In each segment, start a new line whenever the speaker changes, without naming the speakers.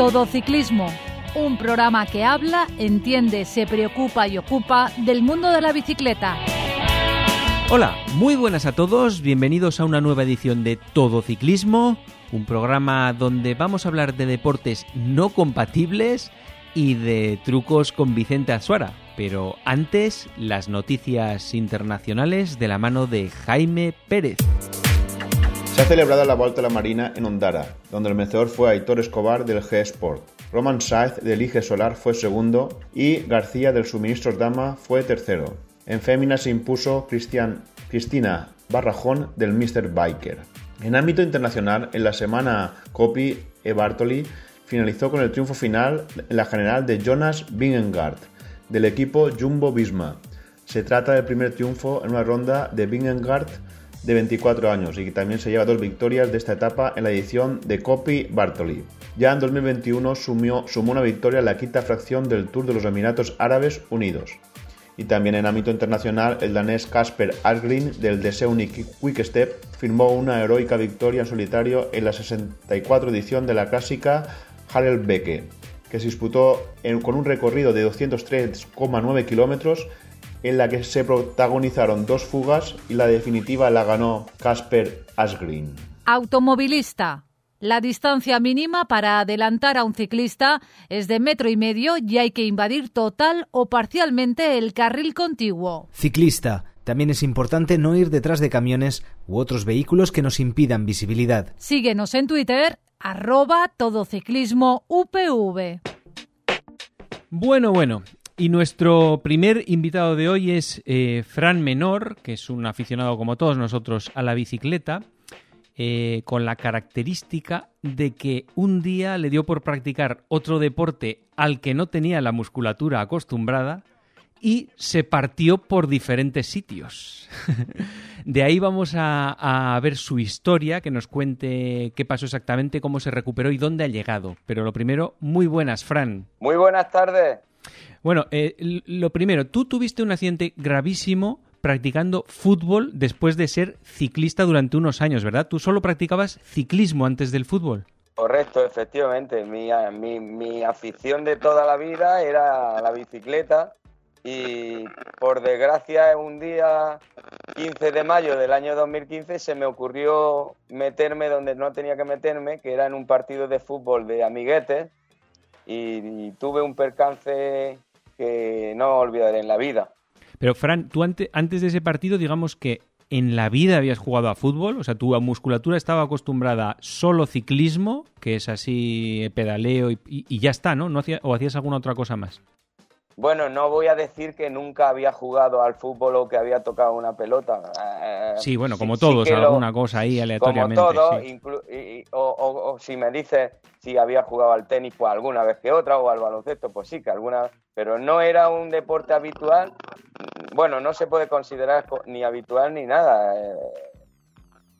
Todo Ciclismo, un programa que habla, entiende, se preocupa y ocupa del mundo de la bicicleta.
Hola, muy buenas a todos, bienvenidos a una nueva edición de Todo Ciclismo, un programa donde vamos a hablar de deportes no compatibles y de trucos con Vicente Azuara. Pero antes, las noticias internacionales de la mano de Jaime Pérez.
Se ha celebrado la Vuelta a la Marina en Ondara, donde el vencedor fue Aitor Escobar del G-Sport. Roman Saez del IG Solar fue segundo y García del Suministros Dama fue tercero. En fémina se impuso Cristina Barrajón del Mr. Biker. En ámbito internacional, en la semana Copy e Bartoli finalizó con el triunfo final en la general de Jonas Vingegaard del equipo Jumbo Visma. Se trata del primer triunfo en una ronda de Vingegaard de 24 años y que también se lleva dos victorias de esta etapa en la edición de Copy Bartoli. Ya en 2021 sumió, sumó una victoria en la quinta fracción del Tour de los Emiratos Árabes Unidos. Y también en ámbito internacional, el danés Casper Asgreen del The Quick Step firmó una heroica victoria en solitario en la 64 edición de la clásica Harelbeke, que se disputó con un recorrido de 203,9 kilómetros en la que se protagonizaron dos fugas y la definitiva la ganó Casper Asgreen.
Automovilista. La distancia mínima para adelantar a un ciclista es de metro y medio y hay que invadir total o parcialmente el carril contiguo.
Ciclista. También es importante no ir detrás de camiones u otros vehículos que nos impidan visibilidad.
Síguenos en Twitter, arroba todociclismo UPV.
Bueno, bueno, y nuestro primer invitado de hoy es eh, Fran Menor, que es un aficionado como todos nosotros a la bicicleta, eh, con la característica de que un día le dio por practicar otro deporte al que no tenía la musculatura acostumbrada y se partió por diferentes sitios. de ahí vamos a, a, ver su historia, que nos cuente qué pasó exactamente, cómo se recuperó y dónde ha llegado. Pero lo primero, muy buenas, Fran.
Muy buenas tardes.
Bueno, eh, lo primero, tú tuviste un accidente gravísimo practicando fútbol después de ser ciclista durante unos años, ¿verdad? Tú solo practicabas ciclismo antes del fútbol.
Correcto, efectivamente. Mi, mi, mi afición de toda la vida era la bicicleta y por desgracia un día 15 de mayo del año 2015 se me ocurrió meterme donde no tenía que meterme, que era en un partido de fútbol de amiguetes y, tuve un percance que no olvidaré en la vida.
Pero Fran, tú antes, antes de ese partido, digamos que en la vida habías jugado a fútbol, o sea, tu musculatura estaba acostumbrada solo ciclismo, que es así pedaleo y, ya está, ¿no? ¿No ¿O hacías alguna otra cosa más?
Bueno, no voy a decir que nunca había jugado al fútbol o que había tocado una pelota.
Eh, sí, bueno, como todos, alguna cosa ahí aleatoriamente.
Como todo, o, si me dices si había jugado al tenis, pues alguna vez que otra, o al baloncesto, pues sí, que alguna pero no era un deporte habitual. Bueno, no se puede considerar ni habitual ni nada. Eh,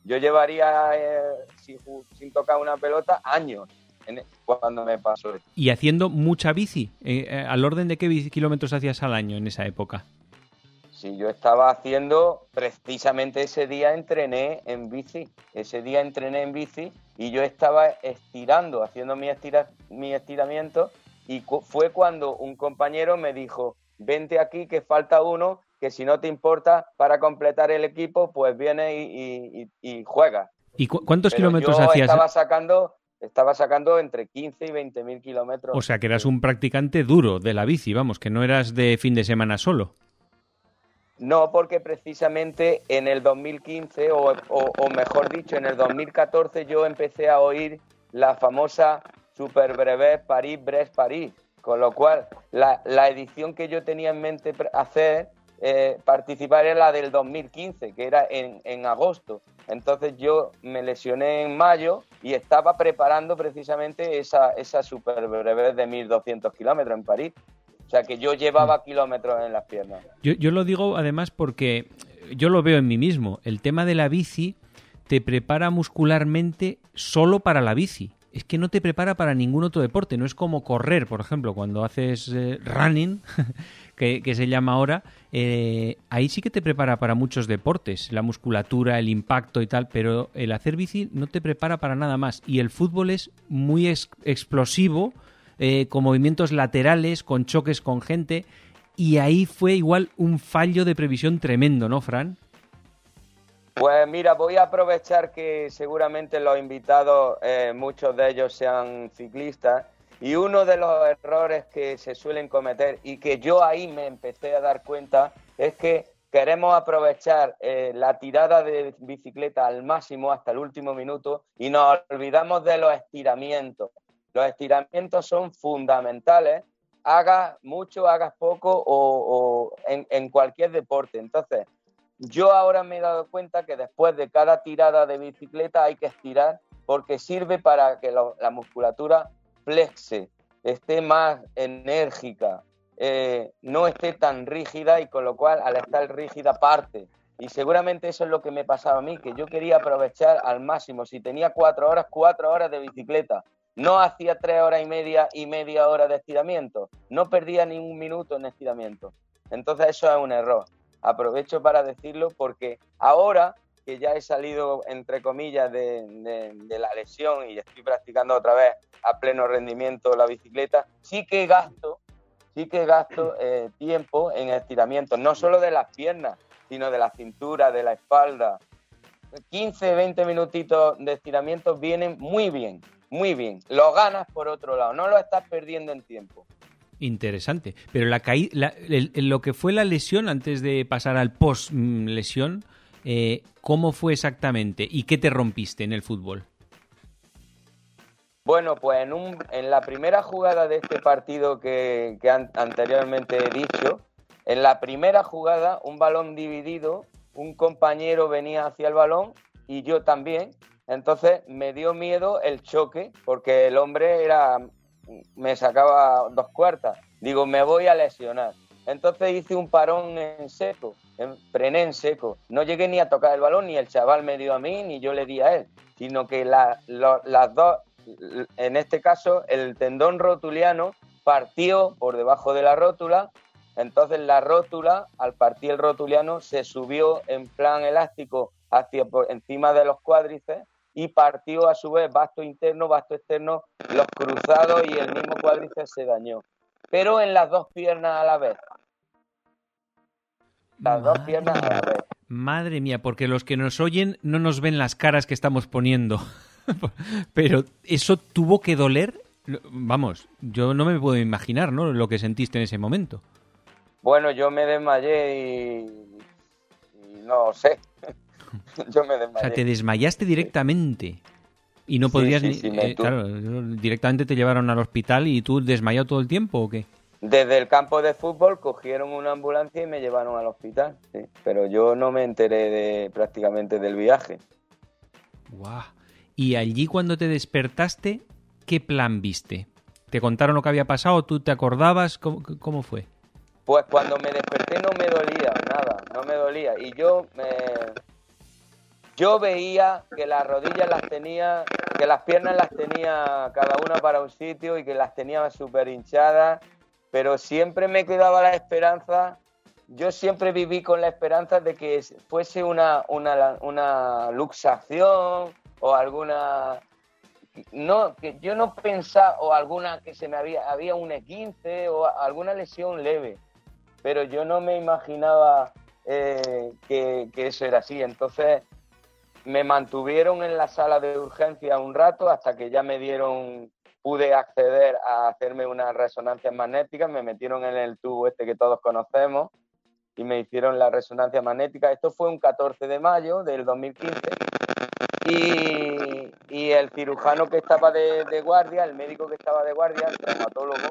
yo llevaría, eh, sin, tocar una pelota, años cuando me pasó
¿Y haciendo mucha bici? Eh, ¿Al orden de qué kilómetros hacías al año en esa época?
Sí, yo estaba haciendo, precisamente ese día entrené en bici, ese día entrené en bici y yo estaba estirando, haciendo mi, estira, mi estiramiento y fue cuando un compañero me dijo, vente aquí que falta uno, que si no te importa para completar el equipo, pues viene y, y, juega.
¿Y cuántos kilómetros hacías?
Estaba sacando estaba sacando entre 15 y 20 mil kilómetros.
O sea, que eras un practicante duro de la bici, vamos, que no eras de fin de semana solo.
No, porque precisamente en el 2015, o, mejor dicho, en el 2014 yo empecé a oír la famosa Super Brevet París-Brest-París, con lo cual la, la edición que yo tenía en mente hacer eh, participar en la del 2015, que era en, en, agosto. Entonces yo me lesioné en mayo y estaba preparando precisamente esa, esa super breve de 1200 kilómetros en París. O sea que yo llevaba mm. kilómetros en las piernas.
Yo, yo lo digo además porque yo lo veo en mí mismo. El tema de la bici te prepara muscularmente solo para la bici es que no te prepara para ningún otro deporte. No es como correr, por ejemplo, cuando haces eh, running, que, se llama ahora, eh, ahí sí que te prepara para muchos deportes, la musculatura, el impacto y tal, pero el hacer bici no te prepara para nada más. Y el fútbol es muy explosivo, eh, con movimientos laterales, con choques con gente, y ahí fue igual un fallo de previsión tremendo, ¿no, Fran?
Pues mira, voy a aprovechar que seguramente los invitados, eh, muchos de ellos sean ciclistas, y uno de los errores que se suelen cometer y que yo ahí me empecé a dar cuenta es que queremos aprovechar eh, la tirada de bicicleta al máximo hasta el último minuto y nos olvidamos de los estiramientos. Los estiramientos son fundamentales, hagas mucho, hagas poco o, en, cualquier deporte. Entonces, yo ahora me he dado cuenta que después de cada tirada de bicicleta hay que estirar porque sirve para que la musculatura flexe, esté más enérgica, eh, no esté tan rígida y con lo cual al estar rígida parte. Y seguramente eso es lo que me pasaba a mí, que yo quería aprovechar al máximo. Si tenía cuatro horas, cuatro horas de bicicleta. No hacía tres horas y media y media hora de estiramiento. No perdía ni un minuto en estiramiento. Entonces eso es un error. Aprovecho para decirlo porque ahora que ya he salido, entre comillas, de, la lesión y estoy practicando otra vez a pleno rendimiento la bicicleta, sí que gasto, sí que gasto eh, tiempo en estiramientos, no solo de las piernas, sino de la cintura, de la espalda. 15, 20 minutitos de estiramiento vienen muy bien, muy bien. Lo ganas por otro lado, no lo estás perdiendo en tiempo.
Interesante. Pero la, caída, lo que fue la lesión antes de pasar al post lesión, eh, ¿cómo fue exactamente y qué te rompiste en el fútbol?
Bueno, pues en, la primera jugada de este partido que, anteriormente he dicho, en la primera jugada, un balón dividido, un compañero venía hacia el balón y yo también. Entonces me dio miedo el choque porque el hombre era me sacaba dos cuartas. Digo, me voy a lesionar. Entonces hice un parón en seco frené en seco. No llegué ni a tocar el balón, ni el chaval me dio a mí, ni yo le di a él, sino que las dos, en este caso, el tendón rotuliano partió por debajo de la rótula, entonces la rótula, al partir el rotuliano, se subió en plan elástico hacia por encima de los cuádriceps y partió a su vez vasto interno, vasto externo, los cruzados y el mismo cuádriceps se dañó. Pero en las dos piernas a la vez. Las dos piernas a la vez.
Madre mía, porque los que nos oyen no nos ven las caras que estamos poniendo. Pero eso tuvo que doler. Vamos, yo no me puedo imaginar, ¿no? Lo que sentiste en ese momento.
Bueno, yo me desmayé y, no sé. yo me desmayé.
O sea, te desmayaste directamente. Y no podías ni. Eh, claro, directamente te llevaron al hospital y tú desmayado todo el tiempo o qué?
Desde el campo de fútbol cogieron una ambulancia y me llevaron al hospital, pero yo no me enteré de prácticamente del viaje.
Guau. Y allí cuando te despertaste, ¿qué plan viste? ¿Te contaron lo que había pasado? ¿Tú te acordabas? ¿Cómo, fue?
Pues cuando me desperté no me dolía, nada, no me dolía. Y yo me... Yo veía que las rodillas las tenía, que las piernas las tenía cada una para un sitio y que las tenía súper hinchadas pero siempre me quedaba la esperanza, yo siempre viví con la esperanza de que fuese una, una, luxación o alguna no, que yo no pensaba, o alguna que se me había, había un E15 o alguna lesión leve, pero yo no me imaginaba eh, que, que, eso era así. Entonces me mantuvieron en la sala de urgencia un rato hasta que ya me dieron pude acceder a hacerme unas resonancias magnéticas, me metieron en el tubo este que todos conocemos y me hicieron la resonancia magnética. Esto fue un 14 de mayo del 2015 y, el cirujano que estaba de, de, guardia, el médico que estaba de guardia, el traumatólogo,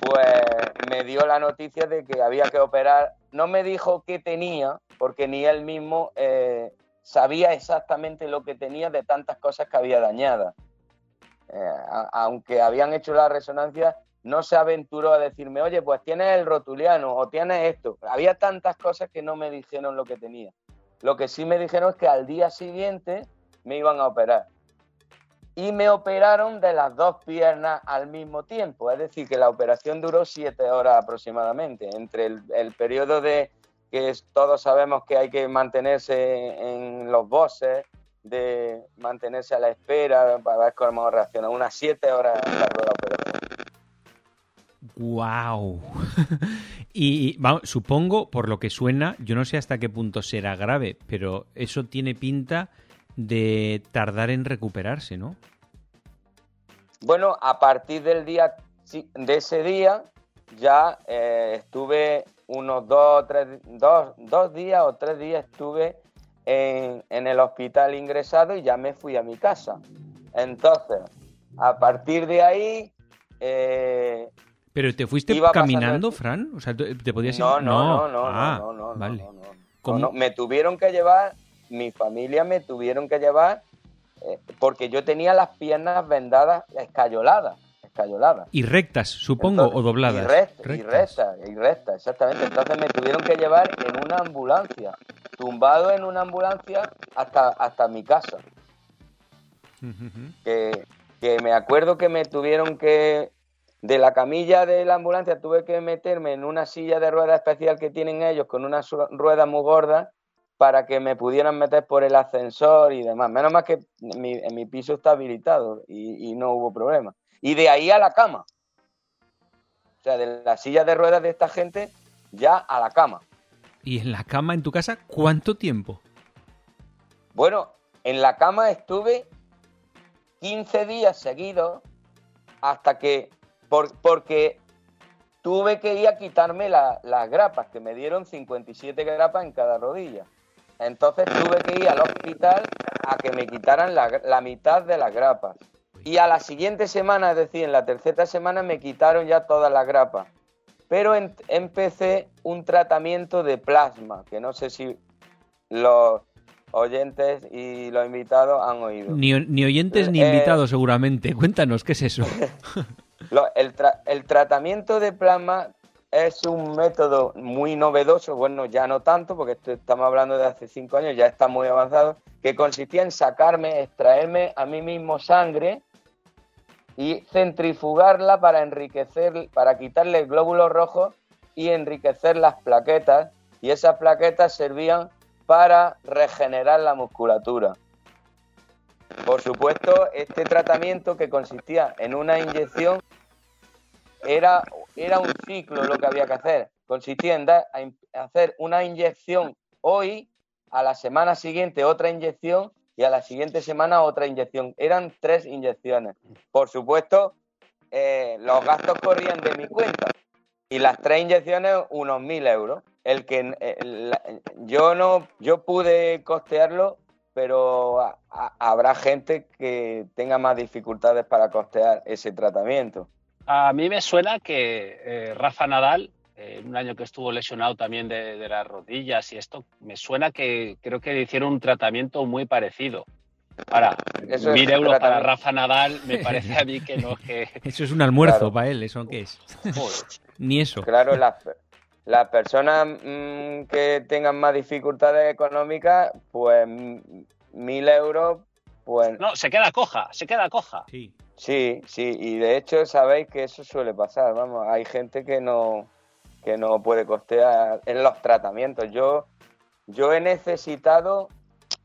pues me dio la noticia de que había que operar. No me dijo qué tenía, porque ni él mismo eh, sabía exactamente lo que tenía de tantas cosas que había dañadas. Eh, aunque habían hecho la resonancia, no se aventuró a decirme, oye, pues tienes el rotuliano o tienes esto. Había tantas cosas que no me dijeron lo que tenía. Lo que sí me dijeron es que al día siguiente me iban a operar. y me operaron de las dos piernas al mismo tiempo. Es decir, que la operación duró siete horas aproximadamente, entre el, periodo de que todos sabemos que hay que mantenerse en los bosses, de mantenerse a la espera para ver cómo reacciona. Unas siete horas la operación.
¡Wow! y vamos, supongo, por lo que suena, yo no sé hasta qué punto será grave, pero eso tiene pinta de tardar en recuperarse, ¿no?
Bueno, a partir del día de ese día ya eh, estuve unos dos, tres, dos, dos días o tres días estuve en, el hospital ingresado y ya me fui a mi casa. Entonces, a partir de ahí...
Eh, ¿Pero te fuiste caminando, Fran? O sea, ¿te podías
ir? No, no, no, no, ah, no, no, vale. no, Me tuvieron que llevar, mi familia me tuvieron que llevar eh, porque yo tenía las piernas vendadas escayoladas. Escayoladas.
Y rectas, supongo, o dobladas.
Y rectas, y rectas, exactamente. Entonces me tuvieron que llevar en una ambulancia, tumbado en una ambulancia hasta, hasta mi casa. que, que me acuerdo que me tuvieron que de la camilla de la ambulancia tuve que meterme en una silla de ruedas especial que tienen ellos con una rueda muy gorda para que me pudieran meter por el ascensor y demás. Menos mal que mi, en mi piso está habilitado y, no hubo problema. Y de ahí a la cama. O sea, de la silla de ruedas de esta gente ya a la cama.
¿Y en la cama en tu casa cuánto tiempo?
Bueno, en la cama estuve 15 días seguidos hasta que, porque tuve que ir a quitarme las grapas, que me dieron 57 grapas en cada rodilla. Entonces tuve que ir al hospital a que me quitaran la, mitad de las grapas. Y a la siguiente semana, es decir, en la tercera semana, me quitaron ya todas las grapas. Pero empecé un tratamiento de plasma, que no sé si los oyentes y los invitados han oído.
Ni, oyentes ni eh, invitados, seguramente. Cuéntanos, ¿qué es eso?
el, el tratamiento de plasma es un método muy novedoso, bueno, ya no tanto, porque estamos hablando de hace cinco años, ya está muy avanzado, que consistía en sacarme, extraerme a mí mismo sangre y centrifugarla para enriquecer, para quitarle glóbulos rojos y enriquecer las plaquetas, y esas plaquetas servían para regenerar la musculatura. Por supuesto, este tratamiento que consistía en una inyección era, era un ciclo lo que había que hacer. Consistía en hacer una inyección hoy, a la semana siguiente otra inyección y a la siguiente semana otra inyección. Eran tres inyecciones. Por supuesto, eh, los gastos corrían de mi cuenta y las tres inyecciones unos mil euros. El que eh, yo no, yo pude costearlo, pero habrá gente que tenga más dificultades para costear ese tratamiento.
A mí me suena que eh, Rafa Nadal, en un año que estuvo lesionado también de, las rodillas y esto, me suena que creo que le hicieron un tratamiento muy parecido. Ahora, mil euros para Rafa Nadal me parece a mí que no que...
Eso es un almuerzo para él, ¿eso qué es? Ni eso.
Claro, las personas mm, que tengan más dificultades económicas, pues mil euros, pues...
No, se queda coja, se queda coja.
Sí.
Sí, sí, y de hecho sabéis que eso suele pasar, vamos, hay gente que no, que no puede costear en los tratamientos. Yo, yo he necesitado,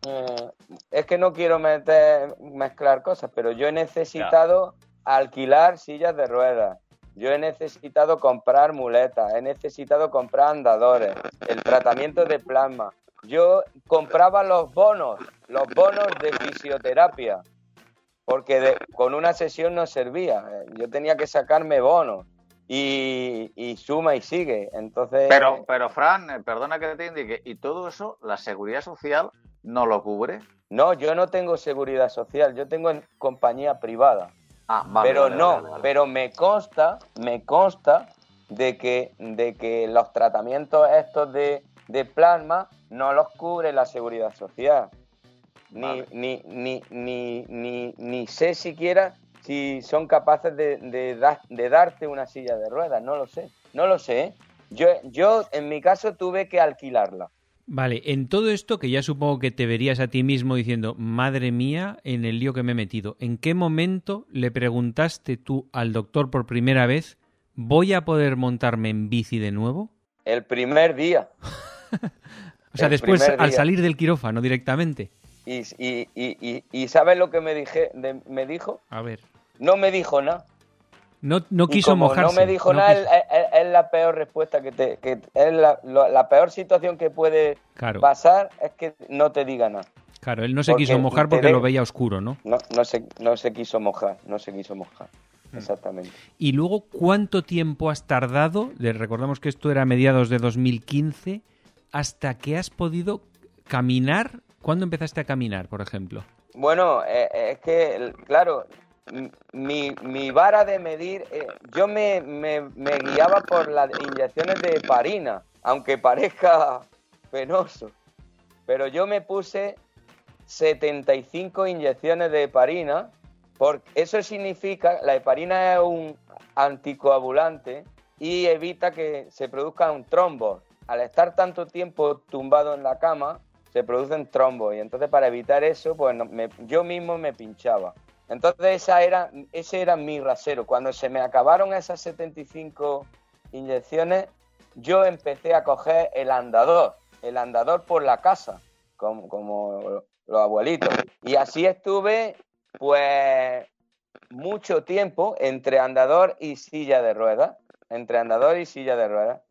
eh, es que no quiero meter, mezclar cosas, pero yo he necesitado alquilar sillas de ruedas, yo he necesitado comprar muletas, he necesitado comprar andadores, el tratamiento de plasma. Yo compraba los bonos, los bonos de fisioterapia porque con una sesión no servía. Yo tenía que sacarme bonos y, suma y sigue. Entonces.
Pero, pero Fran, eh, perdona que te indique, ¿y todo eso la seguridad social no lo cubre?
No, yo no tengo seguridad social, yo tengo en compañía privada.
Ah,
vale, pero no, pero me consta, me consta de que, de que los tratamientos estos de, de plasma no los cubre la seguridad social ni, ni, ni, ni, ni, ni sé siquiera si son capaces de, de, darte una silla de ruedas, no lo sé, no lo sé. ¿eh? Yo, yo en mi caso tuve que alquilarla,
Vale, en todo esto que ya supongo que te verías a ti mismo diciendo, madre mía, en el lío que me he metido, ¿en qué momento le preguntaste tú al doctor por primera vez, ¿voy a poder montarme en bici de nuevo?
El primer día.
o sea,
El
después al salir del quirófano directamente.
Y, y, y, y, y ¿sabes lo que me, dije, de- me dijo?
A ver.
No me dijo nada.
No, no
Y
quiso
como
mojarse.
no me dijo
no
nada,
quiso-
es, es- es la peor respuesta que te... Que es la, lo- la peor situación que puede
Claro,
pasar es que no te diga nada.
claro, él no se
porque
quiso mojar porque
de-
lo veía oscuro, ¿no?
No, no, se, no se quiso mojar, no se quiso mojar.
Mm.
Exactamente.
Y luego, ¿cuánto tiempo has tardado? Le recordamos que esto era a mediados de 2015, hasta que has podido caminar. ¿Cuándo empezaste a caminar, por ejemplo?
Bueno, eh, eh, es que, claro, mi, vara de medir, eh, yo me, me- guiaba por las inyecciones de heparina, aunque parezca penoso. Pero yo me puse 75 inyecciones de heparina, porque eso significa, la heparina es un anticoagulante y evita que se produzcan trombos. Al estar tanto tiempo tumbado en la cama, se producen trombos y entonces para evitar eso, pues yo mismo me pinchaba. Entonces esa era, ese era mi rasero. Cuando se me acabaron esas 75 inyecciones, yo empecé a coger el andador, el andador por la casa, como, como los abuelitos. Y así estuve, pues, mucho tiempo entre andador y silla de ruedas, entre andador y silla de ruedas,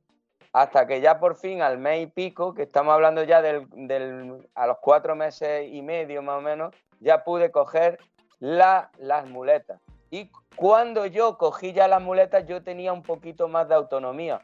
hasta que ya por fin al mes y pico, que estamos hablando ya del, del- a los cuatro meses y medio más o menos, ya pude coger la- las muletas. Y cuando yo cogí ya las muletas, yo tenía un poquito más de autonomía,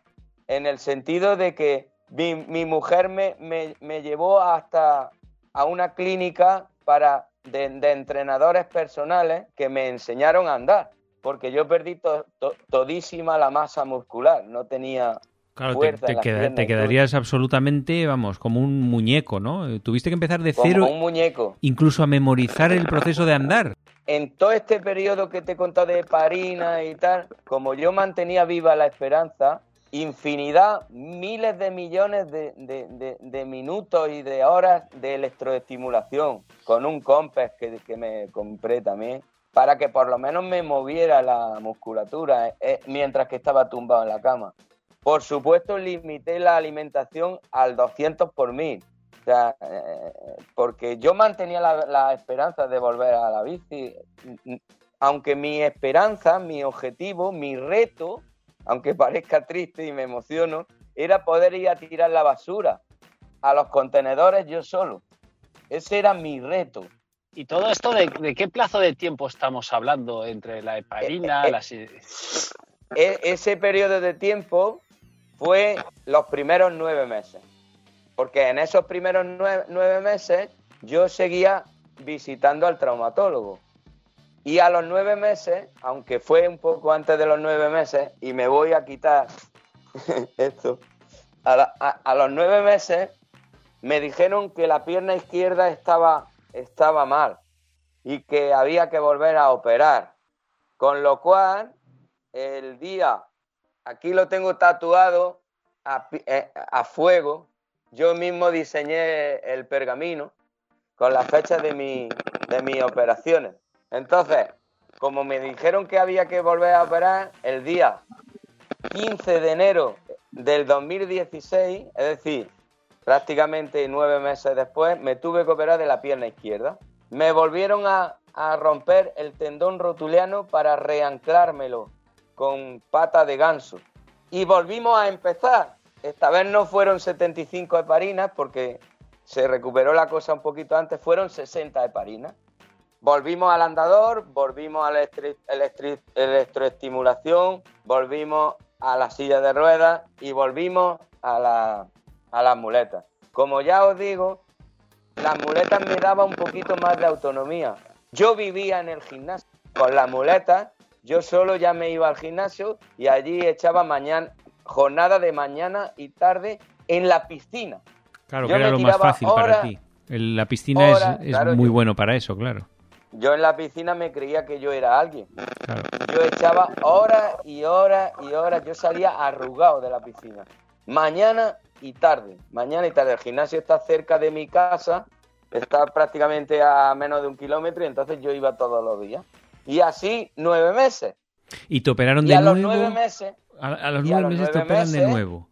en el sentido de que mi, mi mujer me, me- me llevó hasta a una clínica para, de, entrenadores personales que me enseñaron a andar, porque yo perdí to- todísima la masa muscular, no tenía
Claro, te,
fuerza
queda-
piernas
te
todo.
quedarías absolutamente, vamos, como un muñeco, ¿no? Eh, Tuviste que empezar de
como
cero,
un muñeco.
incluso a memorizar el proceso de andar.
En todo este periodo que te he contado de Parina y tal, como yo mantenía viva la esperanza, infinidad, miles de millones de, de- de- de minutos y de horas de electroestimulación con un compás que, que me compré también, para que por lo menos me moviera la musculatura eh, eh, mientras que estaba tumbado en la cama. Por supuesto, limité la alimentación al 200 por mil. O sea, eh, porque yo mantenía la, la esperanza de volver a la bici, aunque mi esperanza, mi objetivo, mi reto, aunque parezca triste y me emociono, era poder ir a tirar la basura a los contenedores yo solo. Ese era mi reto.
¿Y todo esto de, de qué plazo de tiempo estamos hablando entre la heparina,
Eh, eh,
las...
E- ese periodo de tiempo fue los primeros nueve meses. Porque en esos primeros nueve, nueve meses yo seguía visitando al traumatólogo. Y a los nueve meses, aunque fue un poco antes de los nueve meses, y me voy a quitar esto, a, los nueve meses me dijeron que la pierna izquierda estaba, estaba mal y que había que volver a operar. Con lo cual, el día, aquí lo tengo tatuado eh, a fuego, yo mismo diseñé el pergamino con las fechas de, mi, de mis operaciones. Entonces, como me dijeron que había que volver a operar, el día 15 de enero del 2016, es decir, prácticamente nueve meses después, me tuve que operar de la pierna izquierda. Me volvieron a, a romper el tendón rotuliano para reanclármelo con pata de ganso. Y volvimos a empezar. Esta vez no fueron 75 heparinas porque se recuperó la cosa un poquito antes, fueron 60 heparinas. Volvimos al andador, volvimos a la electroestimulación, volvimos a la silla de ruedas y volvimos a, la, a las muletas. Como ya os digo, las muletas me daban un poquito más de autonomía. Yo vivía en el gimnasio con las muletas, yo solo ya me iba al gimnasio y allí echaba mañana, jornada de mañana y tarde en la piscina.
Claro,
Yo
que era
me
lo más
tiraba
fácil para ti. El- la piscina es-
horas,
es,
claro,
muy
yo-
bueno para eso, claro.
Yo en la piscina me creía que yo era alguien.
claro.
Yo echaba horas y horas y horas. Yo salía arrugado de la piscina. Mañana y tarde. Mañana y tarde. El gimnasio está cerca de mi casa, está prácticamente a menos de un kilómetro y entonces yo iba todos los días. Y así nueve meses.
Y te operaron
Y
de
a los
nuevo.
nueve meses,
a, a los
a
nueve
los
meses te operan de nuevo.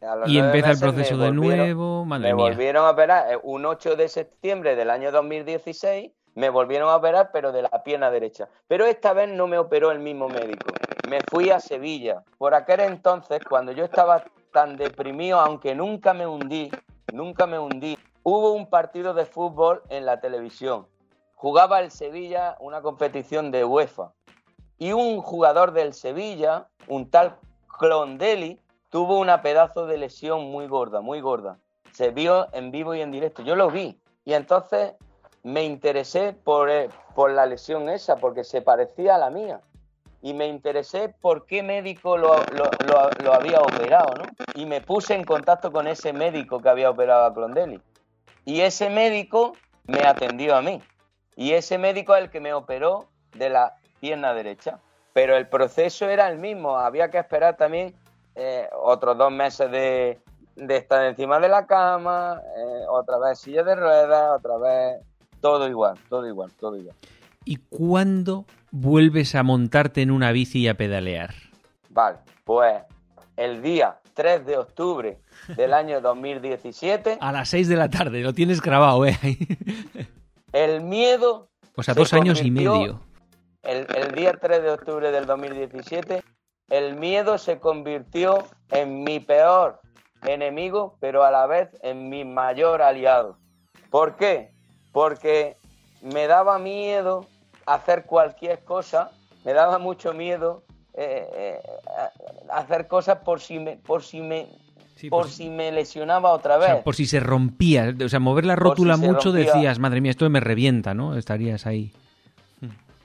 los
Y empieza el proceso de nuevo. Madre
me
mía.
volvieron a operar eh, un 8 de septiembre del año 2016, me volvieron a operar, pero de la pierna derecha. Pero esta vez no me operó el mismo médico. Me fui a Sevilla. Por aquel entonces, cuando yo estaba tan deprimido, aunque nunca me hundí, nunca me hundí, hubo un partido de fútbol en la televisión. Jugaba el Sevilla una competición de UEFA. Y un jugador del Sevilla, un tal Clondelli, tuvo una pedazo de lesión muy gorda, muy gorda. Se vio en vivo y en directo. Yo lo vi. Y entonces me interesé por, eh, por la lesión esa, porque se parecía a la mía. Y me interesé por qué médico lo, lo- lo- lo había operado, ¿no? Y me puse en contacto con ese médico que había operado a Clondelli. Y ese médico me atendió a mí. Y ese médico es el que me operó de la pierna derecha. Pero el proceso era el mismo. Había que esperar también eh, otros dos meses de, de estar encima de la cama, eh, otra vez silla de ruedas, otra vez todo igual, todo igual, todo igual.
¿Y cuándo vuelves a montarte en una bici y a pedalear?
Vale, pues el día 3 de octubre del año 2017,
A las 6 de la tarde, lo tienes grabado, ¿eh?
El miedo,
o sea,
Se
dos años y medio.
el, el día 3 de octubre del 2017, el miedo se convirtió en mi peor enemigo, pero a la vez en mi mayor aliado. ¿Por qué? Porque me daba miedo hacer cualquier cosa, me daba mucho miedo eh, eh, a- hacer cosas por si me, por si me,
Sí,
por
por,
si me lesionaba otra
o
vez.
sea, por si se rompía. O sea, mover la rótula
si
mucho
rompía.
decías, madre mía, esto me revienta, ¿no? Estarías ahí.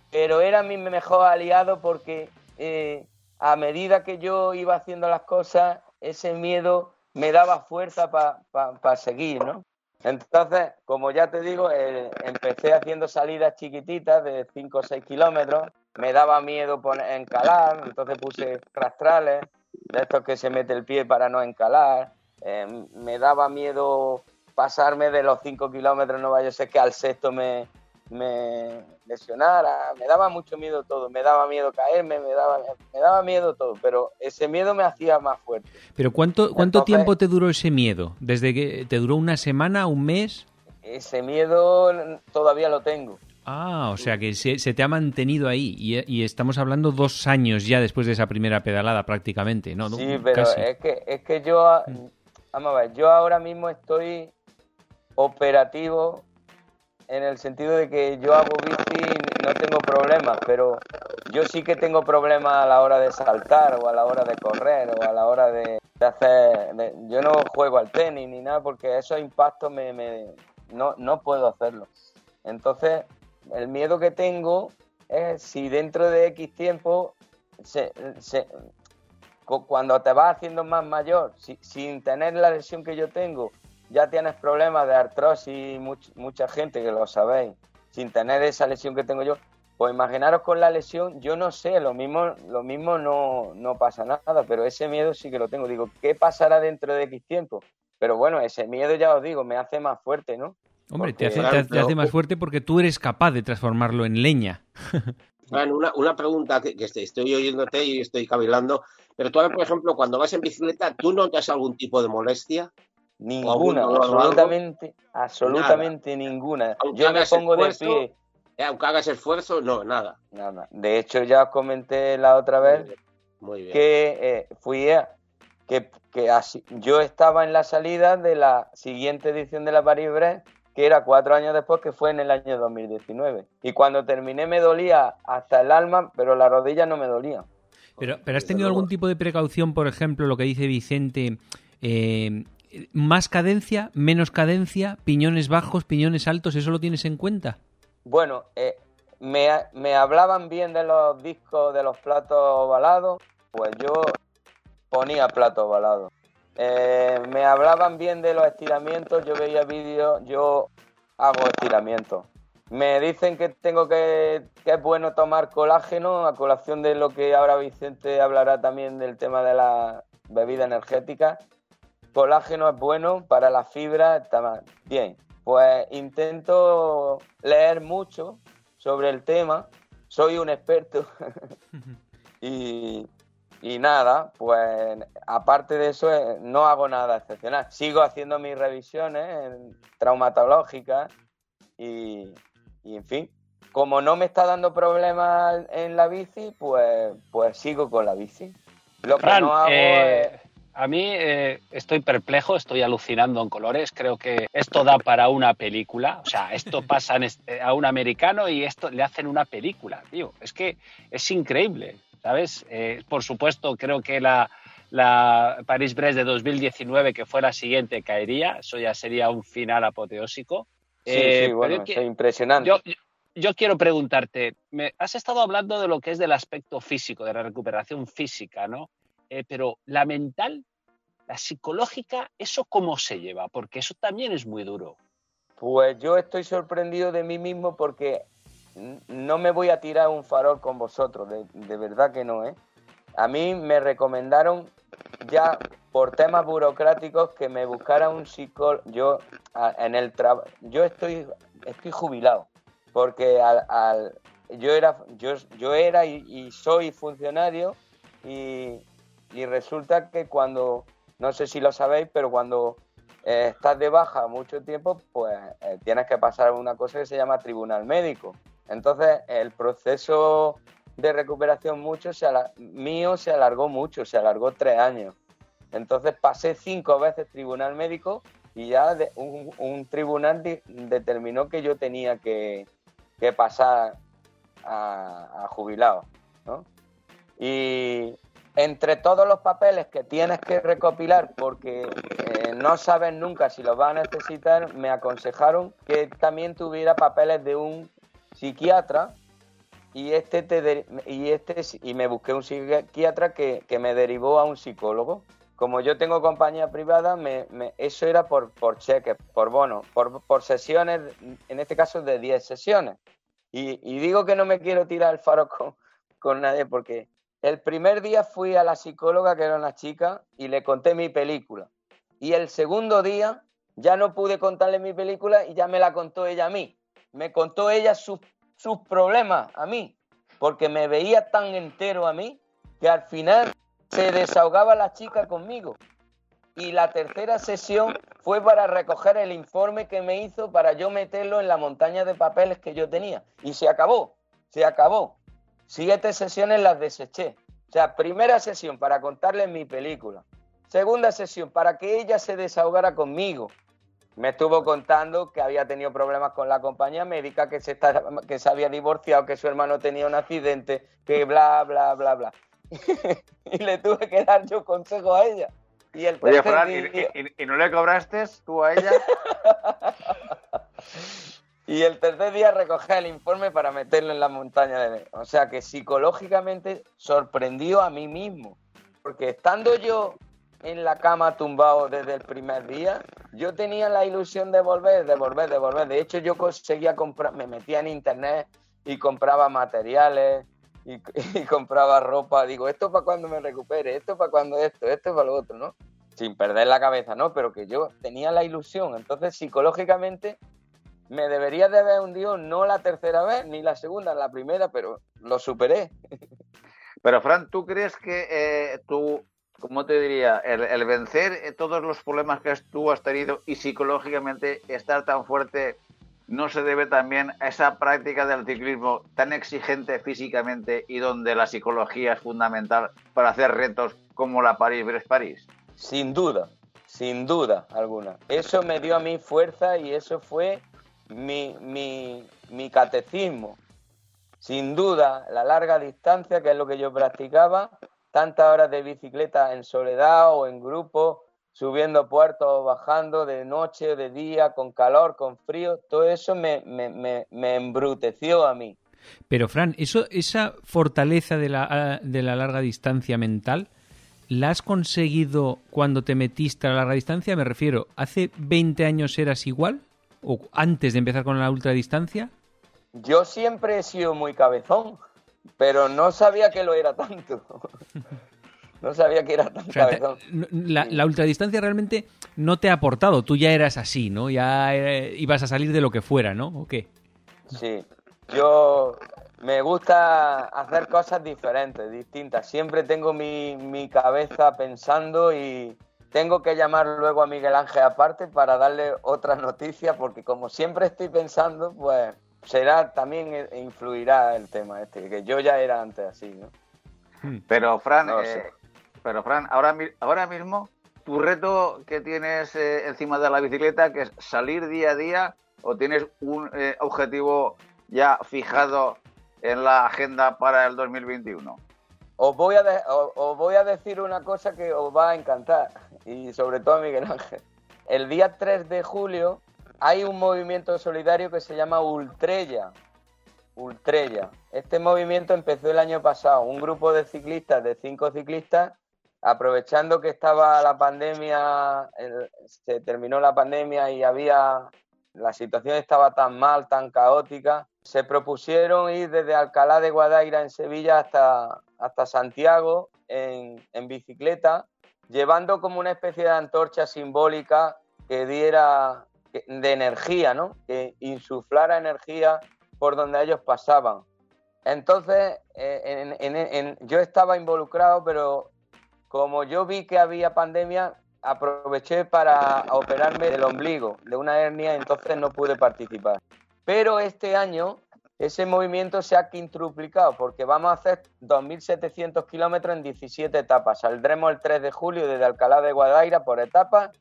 pero era mi mejor aliado porque eh, a medida que yo iba haciendo las cosas, ese miedo me daba fuerza para seguir, ¿no? Entonces, como ya te digo, eh, empecé haciendo salidas chiquititas de 5 o 6 kilómetros, me daba miedo poner, encalar, entonces puse rastrales, de estos que se mete el pie para no encalar, eh, me daba miedo pasarme de los 5 kilómetros, no vaya a ser que al sexto me, me lesionara, me daba mucho miedo todo, me daba miedo caerme, me daba, me daba miedo todo, pero ese miedo me hacía más fuerte.
Pero ¿cuánto, cuánto
Entonces-
tiempo te duró ese miedo? ¿Desde que te duró una semana, un mes?
Ese miedo todavía lo tengo.
Ah, o sea que se, se te ha mantenido ahí y, y estamos hablando dos años ya después de esa primera pedalada prácticamente, ¿no?
Sí, pero
Casi.
es que, es que yo, a- vamos a ver, yo ahora mismo estoy operativo en el sentido de que yo hago bici y no tengo problemas, pero yo sí que tengo problemas a la hora de saltar o a la hora de correr o a la hora de, de hacer... de- yo no juego al tenis ni nada porque esos impactos me, me- no, no puedo hacerlo. Entonces, el miedo que tengo es si dentro de X tiempo se, se- cu- cuando te vas haciendo más mayor, si- sin tener la lesión que yo tengo, ya tienes problemas de artrosis, much- mucha gente que lo sabéis, sin tener esa lesión que tengo yo, pues imaginaros con la lesión, yo no sé, lo mismo, lo mismo no, no pasa nada, pero ese miedo sí que lo tengo. Digo, ¿qué pasará dentro de X tiempo? Pero bueno, ese miedo ya os digo, me hace más fuerte, ¿no?
Hombre, te hace, te hace- te hace más fuerte porque tú eres capaz de transformarlo en leña.
Bueno, una, una pregunta que, que estoy, estoy oyéndote y estoy cavilando, pero tú, por ejemplo, cuando vas en bicicleta, ¿tú notas algún tipo de molestia?
Ninguna,
algún
absolutamente, absolutamente ninguna.
Aunque
Yo me pongo de
esfuerzo,
pie.
Eh, aunque hagas esfuerzo, no, nada.
Nada. De hecho, ya os comenté la otra vez
Muy bien.
que eh, fui a, que, que así, yo estaba en la salida de la siguiente edición de la Paris-Brest, que era cuatro años después, que fue en el año 2019. Y cuando terminé me dolía hasta el alma, pero la rodilla no me dolía.
Pero, pero ¿has tenido algún tipo de precaución, por ejemplo, lo que dice Vicente, eh, más cadencia, menos cadencia, piñones bajos, piñones altos, ¿eso lo tienes en cuenta?
Bueno, eh, me, me hablaban bien de los discos de los platos ovalados, pues yo ponía platos ovalados. Eh, me hablaban bien de los estiramientos, yo veía vídeos, yo hago estiramientos. Me dicen que tengo que, que es bueno tomar colágeno, a colación de lo que ahora Vicente hablará también del tema de la bebida energética. colágeno es bueno para la fibra, está bien. Pues intento leer mucho sobre el tema, soy un experto y, y nada, pues aparte de eso eh, no hago nada excepcional. Sigo haciendo mis revisiones traumatológicas y, y en fin, como no me está dando problemas en la bici, pues, pues sigo con la bici.
Lo que no hago eh, A mí eh, estoy perplejo, estoy alucinando en colores. Creo que esto da para una película. O sea, esto pasa eh, a un americano y esto le hacen una película, tío. Es que es increíble, ¿sabes? por supuesto, creo que la, la Paris-Brest de 2019, que fue la siguiente, caería. Eso ya sería un final apoteósico.
Sí, sí, bueno, es impresionante
yo quiero preguntarte, me, has estado hablando de lo que es del aspecto físico, de la recuperación física, ¿no? Eh, pero la mental, la psicológica, ¿eso cómo se lleva? Porque eso también es muy duro.
Pues yo estoy sorprendido de mí mismo porque no me voy a tirar un farol con vosotros, de, verdad que no, ¿eh? A mí me recomendaron ya por temas burocráticos que me buscara un psicólogo. Yo en el trabajo, yo estoy, estoy jubilado porque al, yo era, yo, yo era y, soy funcionario y, resulta que cuando, no sé si lo sabéis, pero cuando eh, estás de baja mucho tiempo, pues eh, tienes que pasar una cosa que se llama tribunal médico. Entonces, el proceso de recuperación mucho se mío se alargó mucho, se alargó tres años. Entonces pasé cinco veces tribunal médico y ya un, tribunal determinó que yo tenía que, que pasar a, jubilado. Y entre todos los papeles que tienes que recopilar porque eh, no sabes nunca si los vas a necesitar, me aconsejaron que también tuviera papeles de un psiquiatra y este te y este y me busqué un psiquiatra que, me derivó a un psicólogo. Como yo tengo compañía privada, eso era por, por cheques, por bonos, por, por sesiones, en este caso de 10 sesiones. Y, digo que no me quiero tirar el faro con, nadie porque el primer día fui a la psicóloga, que era una chica, y le conté mi película. Y el segundo día ya no pude contarle mi película y ya me la contó ella a mí. Me contó ella sus, problemas a mí, porque me veía tan entero a mí que al final se desahogaba la chica conmigo y la tercera sesión fue para recoger el informe que me hizo para yo meterlo en la montaña de papeles que yo tenía. Y se acabó, se acabó. Siete sesiones las deseché. O sea, primera sesión para contarle mi película. Segunda sesión para que ella se desahogara conmigo. Me estuvo contando que había tenido problemas con la compañía médica, que se, que se había divorciado, que su hermano tenía un accidente, que bla, bla, bla, bla. y le tuve que dar yo consejo a ella.
Y el Oye, Fran, ¿y, no le cobraste tú a ella?
y el tercer día recogí el informe para meterlo en la montaña de... O sea que psicológicamente sorprendió a mí mismo. Porque estando yo en la cama tumbado desde el primer día, yo tenía la ilusión de volver, de volver, de volver. De hecho, yo conseguía comprar, me metía en internet y compraba materiales, y, compraba ropa. Digo, esto para cuando me recupere, esto para cuando esto, esto para lo otro, ¿no? Sin perder la cabeza, ¿no? Pero que yo tenía la ilusión. Entonces, psicológicamente, me debería de haber hundido no la tercera vez, ni la segunda, la primera, pero lo superé.
Pero, Fran, ¿tú crees que eh, tú, ¿cómo te diría? El, vencer todos los problemas que tú has tenido y psicológicamente estar tan fuerte no se debe también a esa práctica del ciclismo tan exigente físicamente y donde la psicología es fundamental para hacer retos como la París-Brest-París?
Sin duda, sin duda alguna. Eso me dio a mí fuerza y eso fue mi catecismo. Sin duda, la larga distancia, que es lo que yo practicaba, tantas horas de bicicleta en soledad o en grupo, subiendo puertos, bajando de noche, de día, con calor, con frío, todo eso me, me, embruteció a mí.
Pero Fran, eso, esa fortaleza de la, de la larga distancia mental, ¿la has conseguido cuando te metiste a la larga distancia? Me refiero, ¿hace 20 años eras igual? ¿O antes de empezar con la ultradistancia?
Yo siempre he sido muy cabezón, pero no sabía que lo era tanto. no sabía que era tan
O sea, te-
cabezón.
n- la, la ultradistancia realmente no te ha aportado. Tú ya eras así, ¿no? Ya eh, ibas a salir de lo que fuera, ¿no? ¿O qué?
Sí, yo me gusta hacer cosas diferentes, distintas. Siempre tengo mi, mi cabeza pensando y tengo que llamar luego a Miguel Ángel aparte para darle otras noticias porque como siempre estoy pensando, pues será también eh, influirá el tema este, que yo ya era antes así, ¿no?
Pero Fran,
No
eh,
sé.
pero Fran, ahora, ahora mismo tu reto que tienes eh, encima de la bicicleta, que es salir día a día, o tienes un eh, objetivo ya fijado en la agenda para el 2021.
Os voy, a de- o- os voy a decir una cosa que os va a encantar, y sobre todo a Miguel Ángel. El día 3 de julio hay un movimiento solidario que se llama Ultrella. Ultrella. Este movimiento empezó el año pasado. Un grupo de ciclistas, de cinco ciclistas, aprovechando que estaba la pandemia, se terminó la pandemia y había la situación estaba tan mal, tan caótica, se propusieron ir desde Alcalá de Guadaira en Sevilla hasta, hasta Santiago en, en bicicleta, llevando como una especie de antorcha simbólica que diera de energía, ¿no? Que insuflara energía por donde ellos pasaban. Entonces, eh, yo estaba involucrado, pero como yo vi que había pandemia, aproveché para operarme del ombligo, de una hernia, entonces no pude participar. Pero este año ese movimiento se ha quintuplicado porque vamos a hacer 2.700 kilómetros en 17 etapas. Saldremos el 3 de julio desde Alcalá de Guadaira por etapas